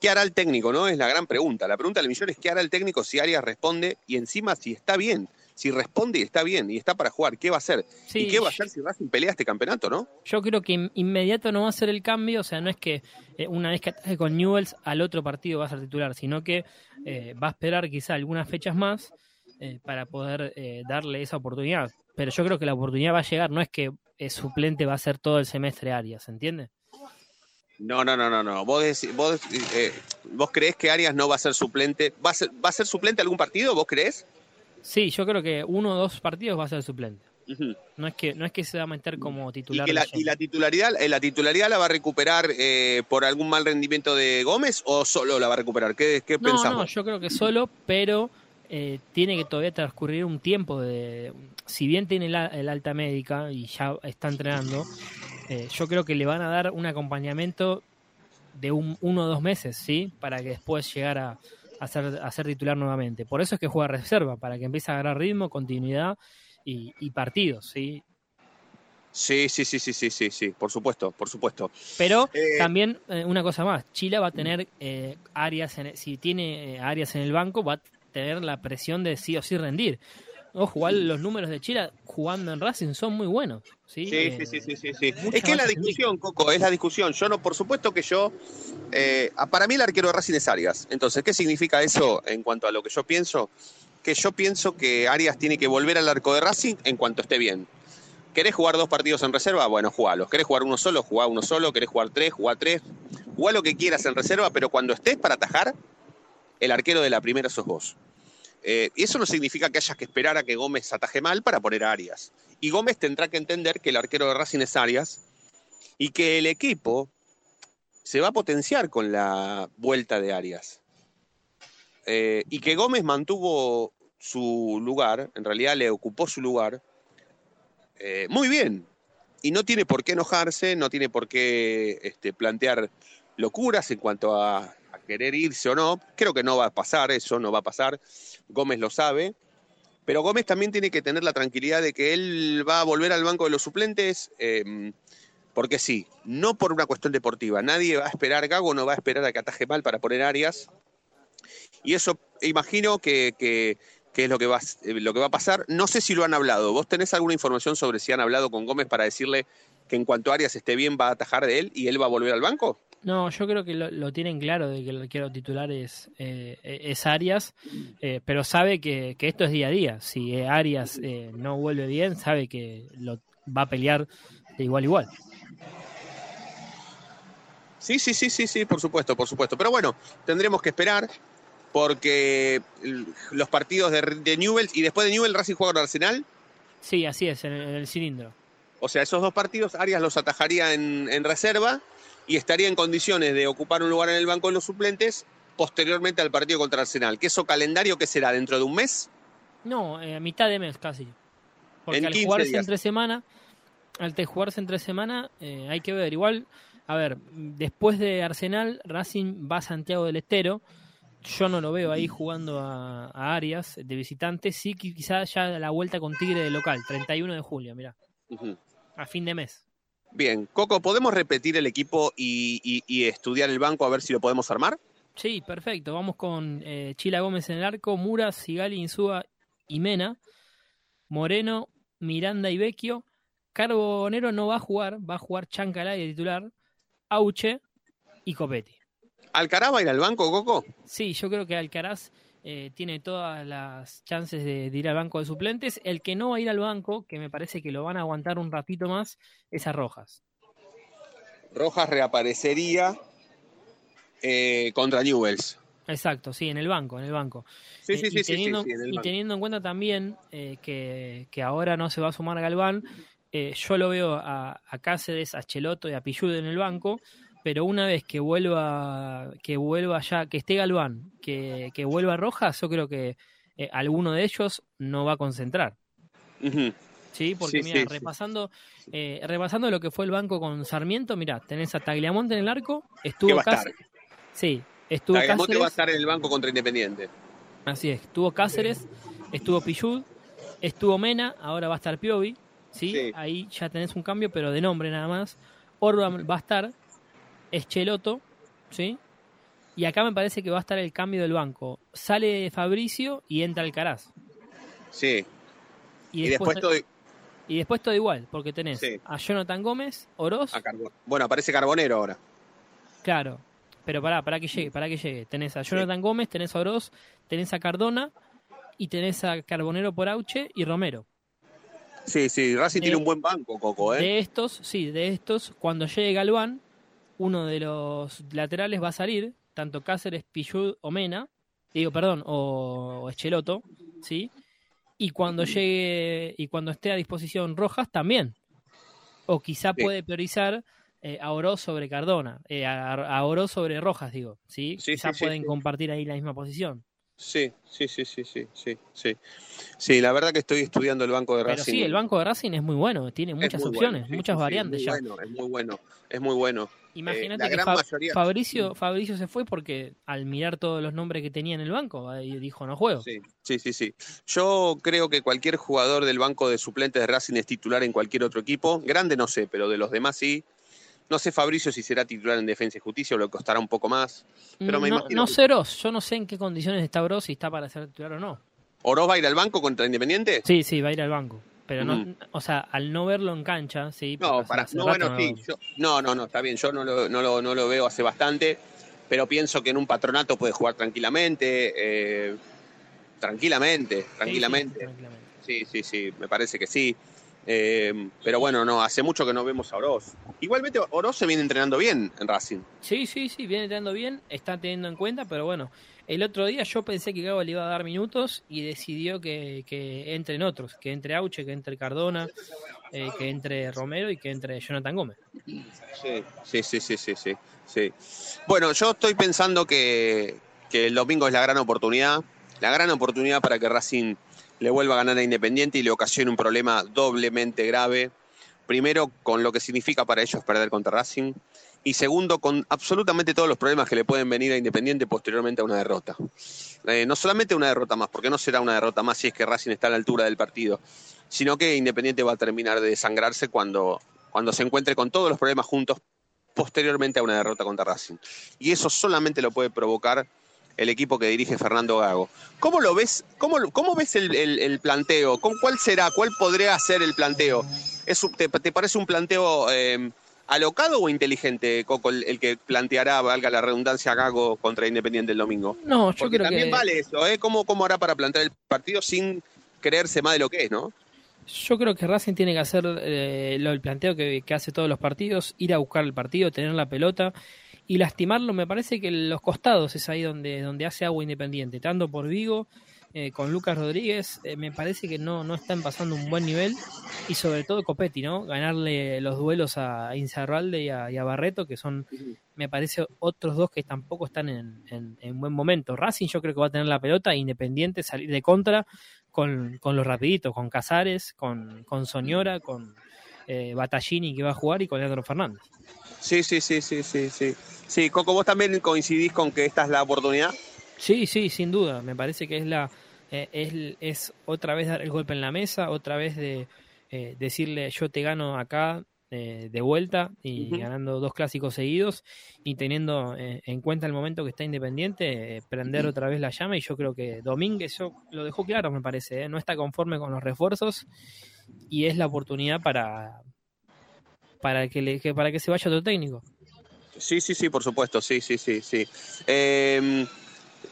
¿qué hará el técnico? ¿No? Es la gran pregunta. La pregunta del millón es ¿qué hará el técnico si Arias responde y encima si está bien? Si responde y está bien y está para jugar, ¿qué va a hacer? Sí, ¿Y qué va a hacer si Racing pelea este campeonato, no? Yo creo que in- inmediato no va a ser el cambio, o sea, no es que eh, una vez que ataje con Newells al otro partido va a ser titular, sino que eh, va a esperar quizá algunas fechas más eh, para poder eh, darle esa oportunidad. Pero yo creo que la oportunidad va a llegar, no es que eh, suplente va a ser todo el semestre Arias, ¿entiende? No, no, no, no, no. ¿Vos, decís- vos, eh, ¿Vos creés que Arias no va a ser suplente? ¿Va a ser, ¿Va a ser suplente algún partido? ¿Vos creés? Sí, yo creo que uno o dos partidos va a ser suplente. No es que no es que se va a meter como ¿Y, titular. la, y la titularidad, la titularidad la va a recuperar eh, por algún mal rendimiento de Gómez o solo la va a recuperar? ¿Qué, qué No, no, yo creo que solo, pero eh, tiene que todavía transcurrir un tiempo de... Si bien tiene la- el alta médica y ya está entrenando, eh, yo creo que le van a dar un acompañamiento de un, uno o dos meses, ¿sí? Para que después llegar a, a ser, a ser titular nuevamente. Por eso es que juega reserva, para que empiece a agarrar ritmo, continuidad y, y partidos, ¿sí? Sí, sí, sí, sí, sí, sí, sí, por supuesto, por supuesto. Pero Eh, también eh, una cosa más, Chile va a tener eh, áreas, en- si tiene áreas en el banco, va a tener la presión de sí o sí rendir. Ojo, igual los números de Chile jugando en Racing son muy buenos. Sí, Sí, Eh, sí, sí, sí, Es que es la discusión, Coco, es la discusión. Yo no, por supuesto que yo, eh, para mí el arquero de Racing es Arias. Entonces, ¿qué significa eso en cuanto a lo que yo pienso? Que yo pienso que Arias tiene que volver al arco de Racing en cuanto esté bien. ¿Querés jugar dos partidos en reserva? Bueno, jugalos. ¿Querés jugar uno solo? Jugá uno solo. ¿Querés jugar tres? Jugá tres. Jugá lo que quieras en reserva, pero cuando estés para atajar, el arquero de la primera sos vos. Eh, y eso no significa que haya que esperar a que Gómez ataje mal para poner a Arias. Y Gómez tendrá que entender que el arquero de Racing es Arias y que el equipo se va a potenciar con la vuelta de Arias. Eh, y que Gómez mantuvo su lugar, en realidad le ocupó su lugar, eh, muy bien. Y no tiene por qué enojarse, no tiene por qué este, plantear locuras en cuanto a, a querer irse o no. Creo que no va a pasar, eso no va a pasar. Gómez lo sabe. Pero Gómez también tiene que tener la tranquilidad de que él va a volver al banco de los suplentes, eh, porque sí, no por una cuestión deportiva. Nadie va a esperar, Gago no va a esperar a que ataje mal para poner Arias. Y eso imagino que, que- es lo que, va, eh, lo que va a pasar. No sé si lo han hablado. ¿Vos tenés alguna información sobre si han hablado con Gómez para decirle que en cuanto Arias esté bien va a atajar de él y él va a volver al banco? No, yo creo que lo, lo tienen claro de que el arquero titular es, eh, es Arias, eh, pero sabe que, que esto es día a día. Si eh, Arias eh, no vuelve bien, sabe que lo va a pelear de igual a igual. Sí, sí, sí, sí, sí, por supuesto, por supuesto. Pero bueno, tendremos que esperar porque los partidos de, de Newell's y después de Newell Racing juega con Arsenal. Sí, así es, en el, en el cilindro. O sea, esos dos partidos Arias los atajaría en, en reserva y estaría en condiciones de ocupar un lugar en el banco de los suplentes posteriormente al partido contra Arsenal. ¿Que eso calendario qué será? ¿Dentro de un mes? No, eh, a mitad de mes casi. Porque En al 15 jugarse días. entre semana, al te jugarse entre semana, eh, hay que ver. Igual, a ver, después de Arsenal, Racing va a Santiago del Estero. Yo no lo veo ahí jugando a, a Arias de visitante. Sí, quizás ya la vuelta con Tigre de local, 31 de julio, mira, Ujú. a fin de mes. Bien, Coco, ¿podemos repetir el equipo y, y- y estudiar el banco a ver si lo podemos armar? Sí, perfecto. Vamos con eh, Chila Gómez en el arco, Mura, Sigali, Insúa y Mena. Moreno, Miranda y Vecchio. Carbonero no va a jugar, va a jugar Chancalay de titular, Auche y Copetti. ¿Alcaraz va a ir al banco, Coco? Sí, yo creo que Alcaraz eh, tiene todas las chances de, de ir al banco de suplentes. El que no va a ir al banco, que me parece que lo van a aguantar un ratito más, es a Rojas. Rojas reaparecería eh, contra Newells. Exacto, sí, en el banco, en el banco. Sí, Eh, sí, y sí, sí, sí, teniendo, sí, en el y teniendo en cuenta también eh, que, que ahora no se va a sumar Galván, eh, yo lo veo a, a Cáceres, a Cheloto y a Pillude en el banco, pero una vez que vuelva, que vuelva ya, que esté Galván, que, que vuelva Rojas, yo creo que eh, alguno de ellos no va a concentrar. Sí, porque Sí, mira, sí, sí. repasando, eh, repasando lo que fue el banco con Sarmiento, mira, tenés a Tagliamonte en el arco, ¿Qué estuvo? Cáceres, sí, estuvo Tagliamonte va a estar en el banco contra Independiente. Así es, estuvo Cáceres, estuvo Pillud, estuvo Mena, ahora va a estar Piovi, ¿sí? Sí. Ahí ya tenés un cambio, pero de nombre nada más. Orban va a estar, Escheloto, ¿sí? Y acá me parece que va a estar el cambio del banco. Sale Fabricio y entra Alcaraz. Sí. Y, Y después, después todo y después todo igual, porque tenés Sí. a Jonathan Gómez, Oroz, a Bueno, aparece Carbonero ahora. claro. Pero pará, para que llegue, para que llegue. Tenés a Jonathan Gómez, tenés a Oroz, tenés a Cardona y tenés a Carbonero por Auche y Romero. Sí, sí, Racing De- tiene un buen banco, Coco, ¿eh? De estos, sí, de estos, cuando llegue Galván, uno de los laterales va a salir, tanto Cáceres, Pillud o Mena, digo, perdón, o, o Echeloto, ¿sí? Y cuando llegue, y cuando esté a disposición Rojas, también. O quizá Sí. puede priorizar eh, a Oroz sobre Cardona, eh, a, a Oroz sobre Rojas, digo, ¿sí? Sí, quizá sí, pueden compartir ahí la misma posición. Sí, sí, sí, sí, sí, sí, sí. Sí, la verdad que estoy estudiando el banco de Pero Racing. sí, el banco de Racing es muy bueno, tiene muchas opciones, bueno, sí, muchas sí, variantes es ya. Bueno, es muy bueno, es muy bueno. Imagínate la que gran Fa- mayoría- Fabricio, Fabricio se fue porque al mirar todos los nombres que tenía en el banco, dijo no juego. Sí, sí, sí, sí. Yo creo que cualquier jugador del banco de suplentes de Racing es titular en cualquier otro equipo. Grande no sé, pero de los demás sí. No sé Fabricio si será titular en Defensa y Justicia o le costará un poco más. Pero me no, imagino no sé Oroz, yo no sé en qué condiciones está Oroz, si está para ser titular o no. ¿Oroz va a ir al banco contra Independiente? Sí, sí, va a ir al banco. Pero no, Ujú. o sea, al no verlo en cancha, sí. No, para, no, bueno, no sí. yo- no, no, no, está bien. Yo no lo, no, lo, no lo veo hace bastante, pero pienso que en un patronato puede jugar tranquilamente. eh, tranquilamente, sí, sí, tranquilamente. tranquilamente. Sí, sí, sí, me parece que sí. Eh, pero bueno, no, hace mucho que no vemos a Oroz. Igualmente, Oroz se viene entrenando bien en Racing. Sí, sí, sí, viene entrando bien, está teniendo en cuenta, pero bueno, el otro día yo pensé que Gago le iba a dar minutos y decidió que, que entren otros, que entre Auche, que entre Cardona, eh, que entre Romero y que entre Jonathan Gómez. Sí, sí, sí, sí, sí, sí, sí. Bueno, yo estoy pensando que, que el domingo es la gran oportunidad, la gran oportunidad para que Racing le vuelva a ganar a Independiente y le ocasione un problema doblemente grave. Primero, con lo que significa para ellos perder contra Racing y segundo, con absolutamente todos los problemas que le pueden venir a Independiente posteriormente a una derrota. Eh, no solamente una derrota más, porque no será una derrota más si es que Racing está a la altura del partido, sino que Independiente va a terminar de desangrarse cuando, cuando se encuentre con todos los problemas juntos posteriormente a una derrota contra Racing. Y eso solamente lo puede provocar el equipo que dirige Fernando Gago. ¿Cómo lo ves? ¿Cómo, cómo ves el, planteo? ¿Cuál será? ¿Cuál podría ser el planteo? ¿Es, te, parece un planteo eh, alocado o inteligente, Coco, el, que planteará, valga la redundancia, Gago contra Independiente el domingo? No, yo creo también vale eso, ¿eh? ¿Cómo, ¿Cómo hará para plantear el partido sin creerse más de lo que es, no? Yo creo que Racing tiene que hacer eh, el planteo que, que, hace todos los partidos, ir a buscar el partido, tener la pelota y lastimarlo. Me parece que los costados es ahí donde, donde hace agua independiente, tanto por Vigo eh, con Lucas Rodríguez, eh, me parece que no, no están pasando un buen nivel y sobre todo Copetti, ¿no? Ganarle los duelos a Inzarralde y a, Barreto, que son, me parece, otros dos que tampoco están en, en, buen momento. Racing yo creo que va a tener la pelota, Independiente salir de contra con, con los rapiditos, con Casares, con, con Soñora, con eh, Battaglini que va a jugar y con Leandro Fernández. Sí, sí, sí, sí, sí, sí. Sí, Coco, ¿vos también coincidís con que esta es la oportunidad? Sí, sí, sin duda. Me parece que es la eh, es, otra vez dar el golpe en la mesa, otra vez de eh, decirle yo te gano acá eh, de vuelta y ganando dos clásicos seguidos y teniendo en cuenta el momento que está Independiente, prender otra vez la llama y yo creo que Domínguez yo, lo dejó claro, me parece, no está conforme con los refuerzos y es la oportunidad para, para, que, le, para que se vaya otro técnico. Sí, sí, sí, por supuesto, sí, sí, sí, sí. Eh,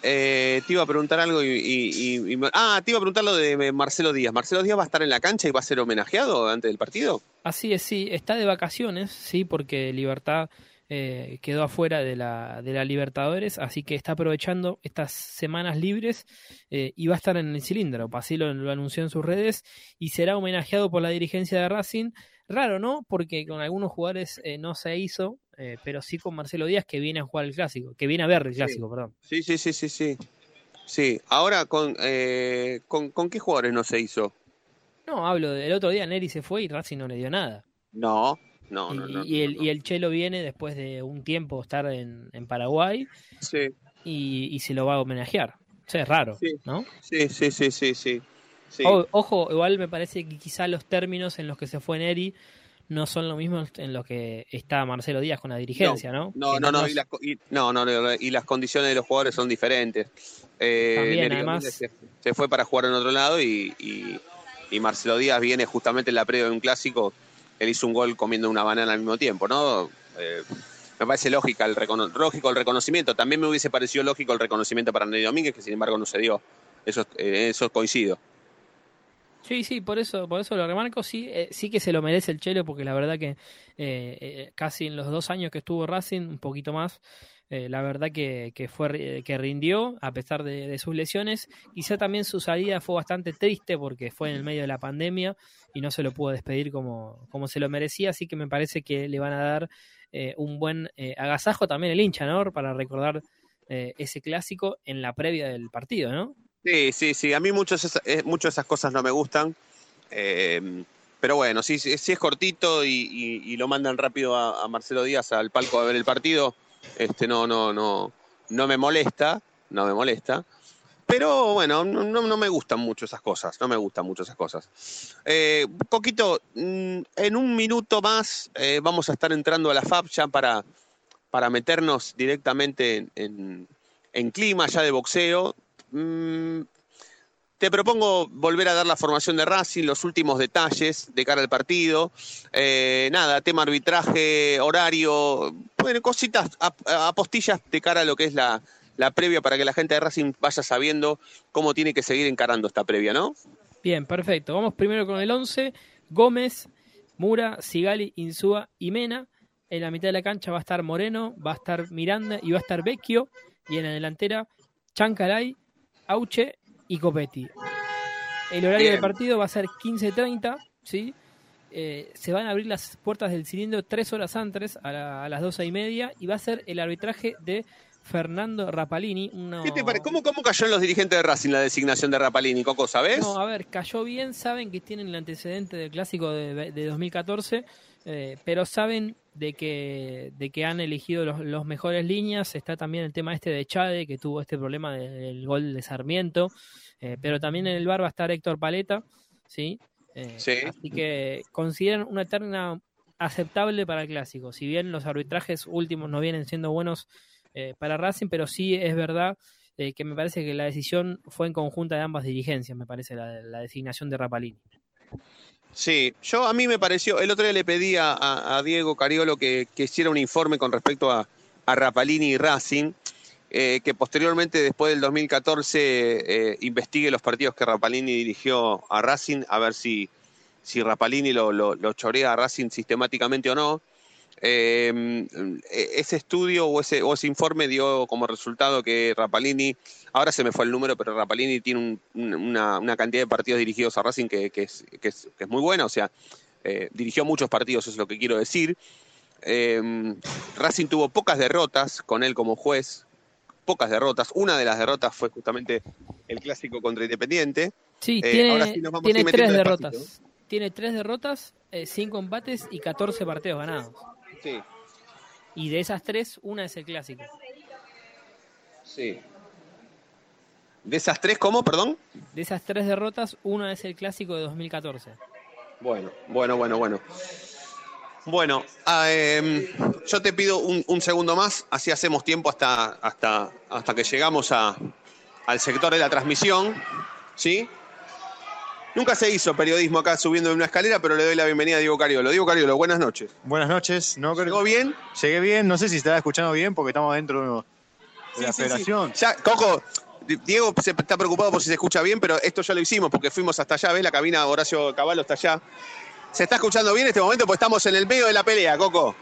eh, te iba a preguntar algo y, Ah, te iba a preguntar lo de Marcelo Díaz. ¿Marcelo Díaz va a estar en la cancha y va a ser homenajeado antes del partido? Así es, sí. Está de vacaciones, sí, porque Libertad eh, quedó afuera de la, de la Libertadores, así que está aprovechando estas semanas libres eh, y va a estar en el cilindro. Así lo anunció en sus redes y será homenajeado por la dirigencia de Racing. Raro, ¿no? Porque con algunos jugadores no se hizo, eh, pero sí con Marcelo Díaz que viene a jugar el clásico, que viene a ver el clásico, perdón. Sí, sí, sí, sí, sí. Sí, ahora con, eh, con, qué jugadores no se hizo? No, hablo del otro día Neri se fue y Racing no le dio nada. No, no, y, no, no, y, el, y el Chelo viene después de un tiempo estar en, Paraguay sí. y, se lo va a homenajear. O sea, es raro, ¿no? Sí, sí, sí, sí, sí. ojo, igual me parece que quizá los términos en los que se fue Neri no son lo mismo en lo que está Marcelo Díaz con la dirigencia, ¿no? No, no, no, y las, no, no, y las condiciones de los jugadores son diferentes. Eh, También, además. Se, fue para jugar en otro lado y, y, Marcelo Díaz viene justamente en la previa de un clásico. Él hizo un gol comiendo una banana al mismo tiempo, ¿no? Eh, me parece lógica el lógico el reconocimiento. También me hubiese parecido lógico el reconocimiento para Nelly Domínguez, que sin embargo no se dio. Eso, eh, eso coincido. Sí, sí, por eso, por eso lo remarco, sí, eh, sí que se lo merece el Chelo, porque la verdad que eh, eh, casi en los dos años que estuvo Racing, un poquito más, la verdad que, que fue que rindió a pesar de, sus lesiones. Quizá también su salida fue bastante triste porque fue en el medio de la pandemia y no se lo pudo despedir como, como se lo merecía, así que me parece que le van a dar un buen agasajo también el hincha, ¿no? Para recordar ese clásico en la previa del partido, ¿no? Sí, sí, sí. A mí muchas eh, muchas esas cosas no me gustan. Eh, pero bueno, si, es cortito y, lo mandan rápido a, Marcelo Díaz al palco a ver el partido, este no, no, no, no me molesta, no me molesta. Pero bueno, no, no me gustan mucho esas cosas, no me gustan mucho esas cosas. Eh, mm, en un minuto más vamos a estar entrando a la FAB ya para, para meternos directamente en, en clima ya de boxeo. Mm, te propongo volver a dar la formación de Racing, los últimos detalles de cara al partido. Eh, nada, tema arbitraje, horario, bueno, cositas, apostillas de cara a lo que es la, previa para que la gente de Racing vaya sabiendo cómo tiene que seguir encarando esta previa, ¿no? Bien, perfecto. Vamos primero con el 11. Gómez, Mura, Sigali, Insúa y Mena. En la mitad de la cancha va a estar Moreno, va a estar Miranda y va a estar Vecchio. Y en la delantera, Chancaray, Auche y Copetti. El horario del partido va a ser 15.30, ¿sí? Eh, se van a abrir las puertas del cilindro tres horas antes, a, las doce y media, y va a ser el arbitraje de Fernando Rapalini. ¿Cómo, ¿Cómo, cayó en los dirigentes de Racing la designación de Rapalini, Coco, sabes? No, a ver, cayó bien, saben que tienen el antecedente del clásico de, 2014, eh, pero saben de que, de que han elegido los, los mejores líneas. Está también el tema este de Chade, que tuvo este problema del gol de Sarmiento. Eh, pero también en el bar va a estar Héctor Paleta, ¿sí? Eh, Sí. Así que consideran una terna aceptable para el clásico. Si bien los arbitrajes últimos no vienen siendo buenos eh, para Racing, pero sí es verdad que me parece que la decisión fue en conjunta de ambas dirigencias, me parece, la, la designación de Rapalini. Sí, yo a mí me pareció, el otro día le pedí a, Diego Cariolo que, que hiciera un informe con respecto a, a Rapalini y Racing, eh, que posteriormente, después del 2014, eh, investigue los partidos que Rapalini dirigió a Racing, a ver si, si Rapalini lo, lo, lo chorea a Racing sistemáticamente o no. Eh, ese estudio o ese, o ese informe dio como resultado que Rapalini, ahora se me fue el número, pero Rapalini tiene un- un- una, una cantidad de partidos dirigidos a Racing que, que es, que es- que es muy buena, o sea, eh, dirigió muchos partidos, eso es lo que quiero decir. Eh, Racing tuvo pocas derrotas con él como juez, pocas derrotas. Una de las derrotas fue justamente el clásico contra Independiente. Sí, Eh, tiene, ahora sí nos vamos a tiene tres derrotas. despacito. Tiene tres derrotas, eh, cinco empates y 14 partidos ganados. Sí, Y de esas tres, una es el clásico. sí. De esas tres, ¿cómo? Perdón. De esas tres derrotas, una es el clásico de 2014. Bueno, bueno, bueno, bueno. Bueno, ah, em, yo te pido un, un segundo más, así hacemos tiempo hasta, hasta, hasta que llegamos a, al sector de la transmisión, ¿sí? Nunca se hizo periodismo acá subiendo de una escalera, pero le doy la bienvenida a Diego Cariolo. Diego Cariolo, buenas noches. Buenas noches. No creo ¿Llegó bien? Llegué bien, no sé si estará escuchando bien porque estamos dentro de la Sí, sí, sí. federación. Ya, Coco, Di- Diego se está preocupado por si se escucha bien, pero esto ya lo hicimos porque fuimos hasta allá, ¿ves? La cabina Horacio Caballo está allá. ¿Se está escuchando bien en este momento? Pues estamos en el medio de la pelea, Coco.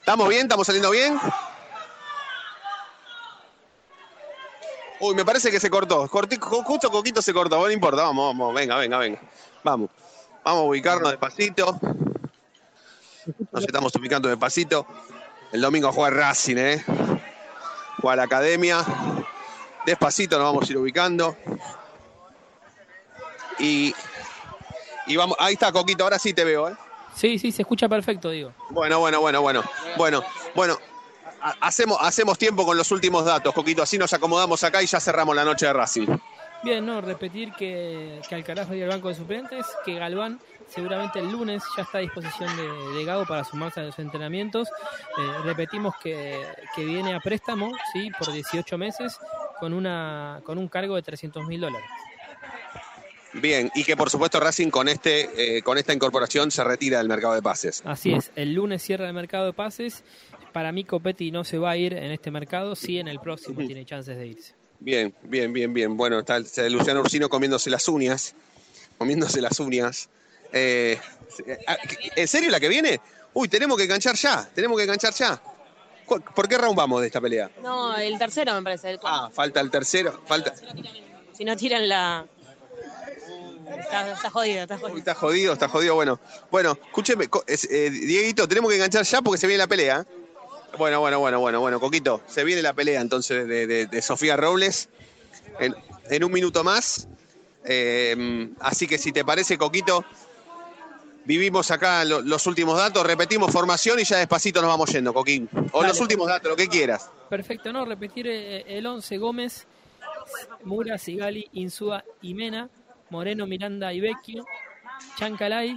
¿Estamos bien? ¿Estamos saliendo bien? Uy, me parece que se cortó. Corti- ju- justo Coquito se cortó, no importa, vamos, vamos, venga, venga, venga. Vamos. Vamos a ubicarnos despacito. Nos estamos ubicando despacito. El domingo juega Racing, ¿eh? Juega la academia. Despacito nos vamos a ir ubicando. Y, y vamos, ahí está Coquito, ahora sí te veo, ¿eh? Sí, sí, se escucha perfecto, digo. Bueno, bueno, bueno, bueno. Bueno, bueno. Ha- Hacemos, hacemos tiempo con los últimos datos, Coquito. Así nos acomodamos acá y ya cerramos la noche de Racing. Bien, no, repetir que, que Alcaraz va a ir al banco de suplentes, que Galván seguramente el lunes ya está a disposición de, de Gago para sumarse a los entrenamientos. Eh, repetimos que, que viene a préstamo, sí, por 18 meses, con una con un cargo de 300 mil dólares. Bien, y que por supuesto Racing con, este, eh, con esta incorporación se retira del mercado de pases. Así es, el lunes cierra el mercado de pases. Para mí Copetti no se va a ir en este mercado, sí en el próximo tiene chances de irse. Bien, bien, bien, bien. Bueno, está el- está Luciano Ursino comiéndose las uñas. Comiéndose las uñas. Eh, ah, ¿En serio la que viene? Uy, tenemos que enganchar ya. Tenemos que enganchar ya. ¿Cu- ¿Por qué round vamos de esta pelea? No, el tercero me parece. el- Ah, falta el tercero. Falta. Si no tiran la. Está, está jodido, está Uy, jodido. está jodido, está jodido. Bueno, bueno, escúcheme, eh, Dieguito, tenemos que enganchar ya porque se viene la pelea. Bueno, bueno, bueno, bueno, bueno, Coquito, se viene la pelea entonces de, de- de Sofía Robles en, en un minuto más. Eh, así que si te parece, Coquito, vivimos acá lo- los últimos datos, repetimos formación y ya despacito nos vamos yendo, Coquín. O Dale. los últimos datos, lo que quieras. Perfecto, no, repetir eh, el 11 Gómez, Mura, Sigali, Insúa y Mena, Moreno, Miranda y Vecchio, Chancalay,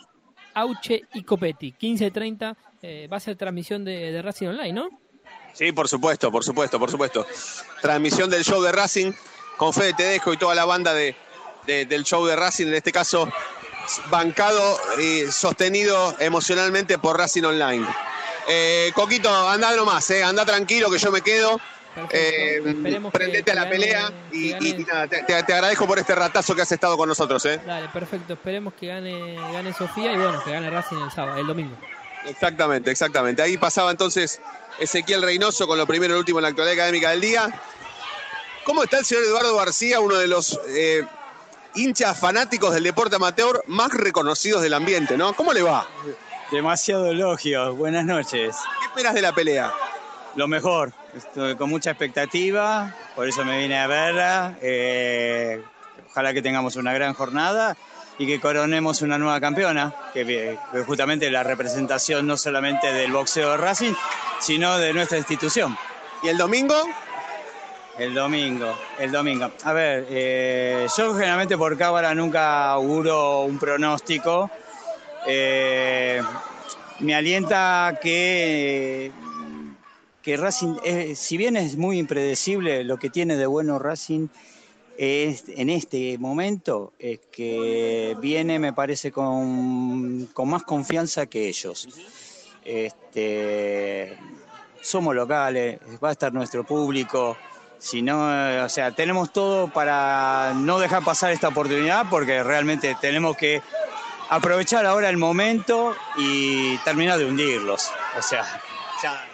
Auche y Copetti. 15.30 eh, va a ser transmisión de, de Racing Online, ¿no? Sí, por supuesto, por supuesto, por supuesto. Transmisión del show de Racing con Fede Tedesco y toda la banda de, de- del show de Racing, en este caso bancado y sostenido emocionalmente por Racing Online. Eh, Coquito, anda nomás, eh, anda tranquilo que yo me quedo. Eh, que- prendete a la que pelea que y, gane- y nada, te agradezco por este ratazo que has estado con nosotros. Eh. Dale, perfecto. Esperemos que gane, gane Sofía y bueno, que gane Racing el sábado, el domingo. Exactamente, exactamente. Ahí pasaba entonces Ezequiel Reynoso con lo primero y lo último en la actualidad académica del día. ¿Cómo está el señor Eduardo García, uno de los eh, hinchas fanáticos del deporte amateur más reconocidos del ambiente, ¿no? ¿Cómo le va? Demasiado elogio. Buenas noches. ¿Qué esperas de la pelea? Lo mejor. Estoy con mucha expectativa, por eso me vine a verla. Eh, ojalá que tengamos una gran jornada y que coronemos una nueva campeona, que, que justamente la representación no solamente del boxeo de Racing, sino de nuestra institución. ¿Y el domingo? El domingo, el domingo. A ver, eh, yo generalmente por cámara nunca auguro un pronóstico. Eh, me alienta que, que Racing, eh, si bien es muy impredecible, lo que tiene de bueno Racing es, en este momento es que viene, me parece, con, con más confianza que ellos. Este, somos locales, va a estar nuestro público. Si no, o sea, tenemos todo para no dejar pasar esta oportunidad porque realmente tenemos que aprovechar ahora el momento y terminar de hundirlos. O sea, ya.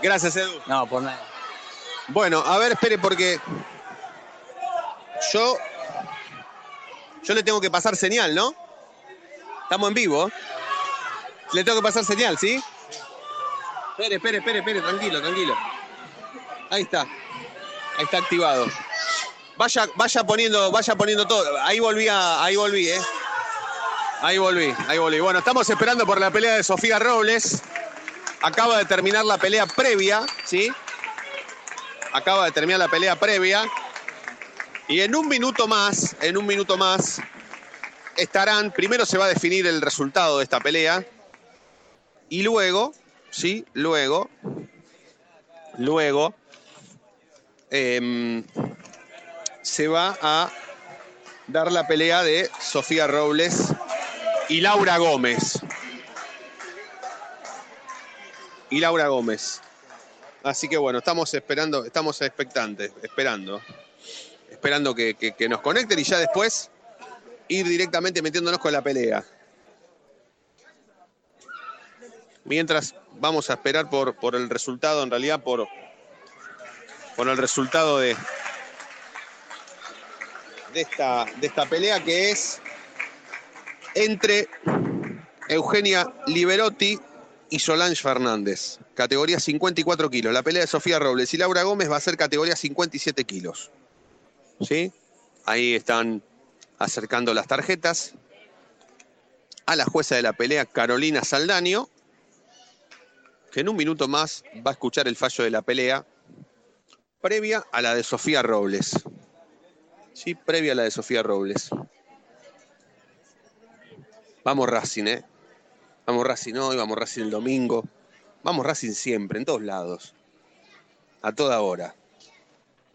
Gracias, Edu. No, por nada. Bueno, a ver, espere, porque yo, yo le tengo que pasar señal, ¿no? Estamos en vivo. Le tengo que pasar señal, ¿sí? Espere, espere, espere, espere, tranquilo, tranquilo. Ahí está. Ahí está activado. Vaya, vaya poniendo, vaya poniendo todo. Ahí volví, a- ahí volví, ¿eh? Ahí volví, ahí volví. Bueno, estamos esperando por la pelea de Sofía Robles. Acaba de terminar la pelea previa, ¿sí? Acaba de terminar la pelea previa. Y en un minuto más, en un minuto más, estarán, primero se va a definir el resultado de esta pelea. Y luego, ¿sí? Luego, luego, em, se va a dar la pelea de Sofía Robles y Laura Gómez. Y Laura Gómez. Así que bueno, estamos esperando, estamos expectantes, esperando. Esperando que, nos conecten y ya después ir directamente metiéndonos con la pelea. Mientras vamos a esperar por, por el resultado, en realidad por, por el resultado de, de, esta, de esta pelea que es entre Eugenia Liberotti y Solange Fernández. Categoría 54 kilos. La pelea de Sofía Robles y Laura Gómez va a ser categoría 57 kilos. ¿Sí? Ahí están acercando las tarjetas a la jueza de la pelea, Carolina Saldaño, que en un minuto más va a escuchar el fallo de la pelea previa a la de Sofía Robles. Sí, previa a la de Sofía Robles. Vamos Racing, ¿eh? Vamos Racing hoy, vamos Racing el domingo. Vamos Racing siempre, en todos lados. A toda hora.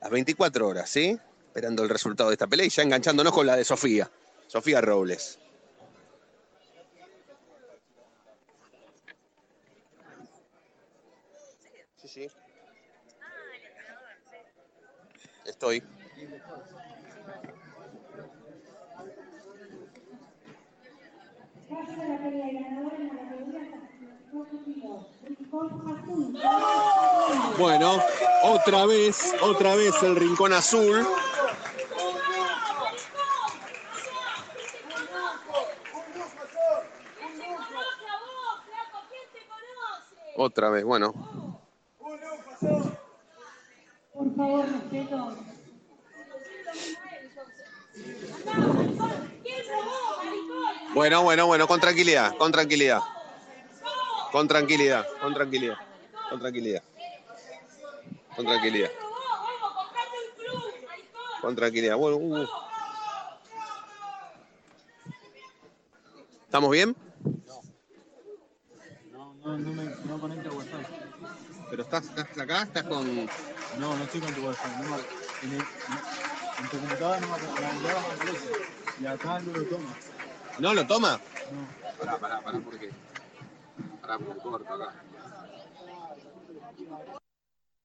Las 24 horas, ¿sí? Esperando el resultado de esta pelea y ya enganchándonos con la de Sofía. Sofía Robles. Sí, sí. Estoy. Bueno, otra vez, otra vez el rincón azul. Otra vez, bueno. Por favor, respeto. Bueno, bueno, bueno, con tranquilidad, con tranquilidad. Con tranquilidad, con tranquilidad, con tranquilidad. Con tranquilidad. Con tranquilidad. Bueno, uh. ¿Estamos bien? No, no, no, me, no conecta WhatsApp. Pero estás, estás acá, estás con. No, no estoy con tu WhatsApp. No me- en, el- en tu computadora no me aparece. Y acá no lo toma. ¿No lo toma? No. Pará, pará, pará, ¿por qué? Pará, porque corto acá.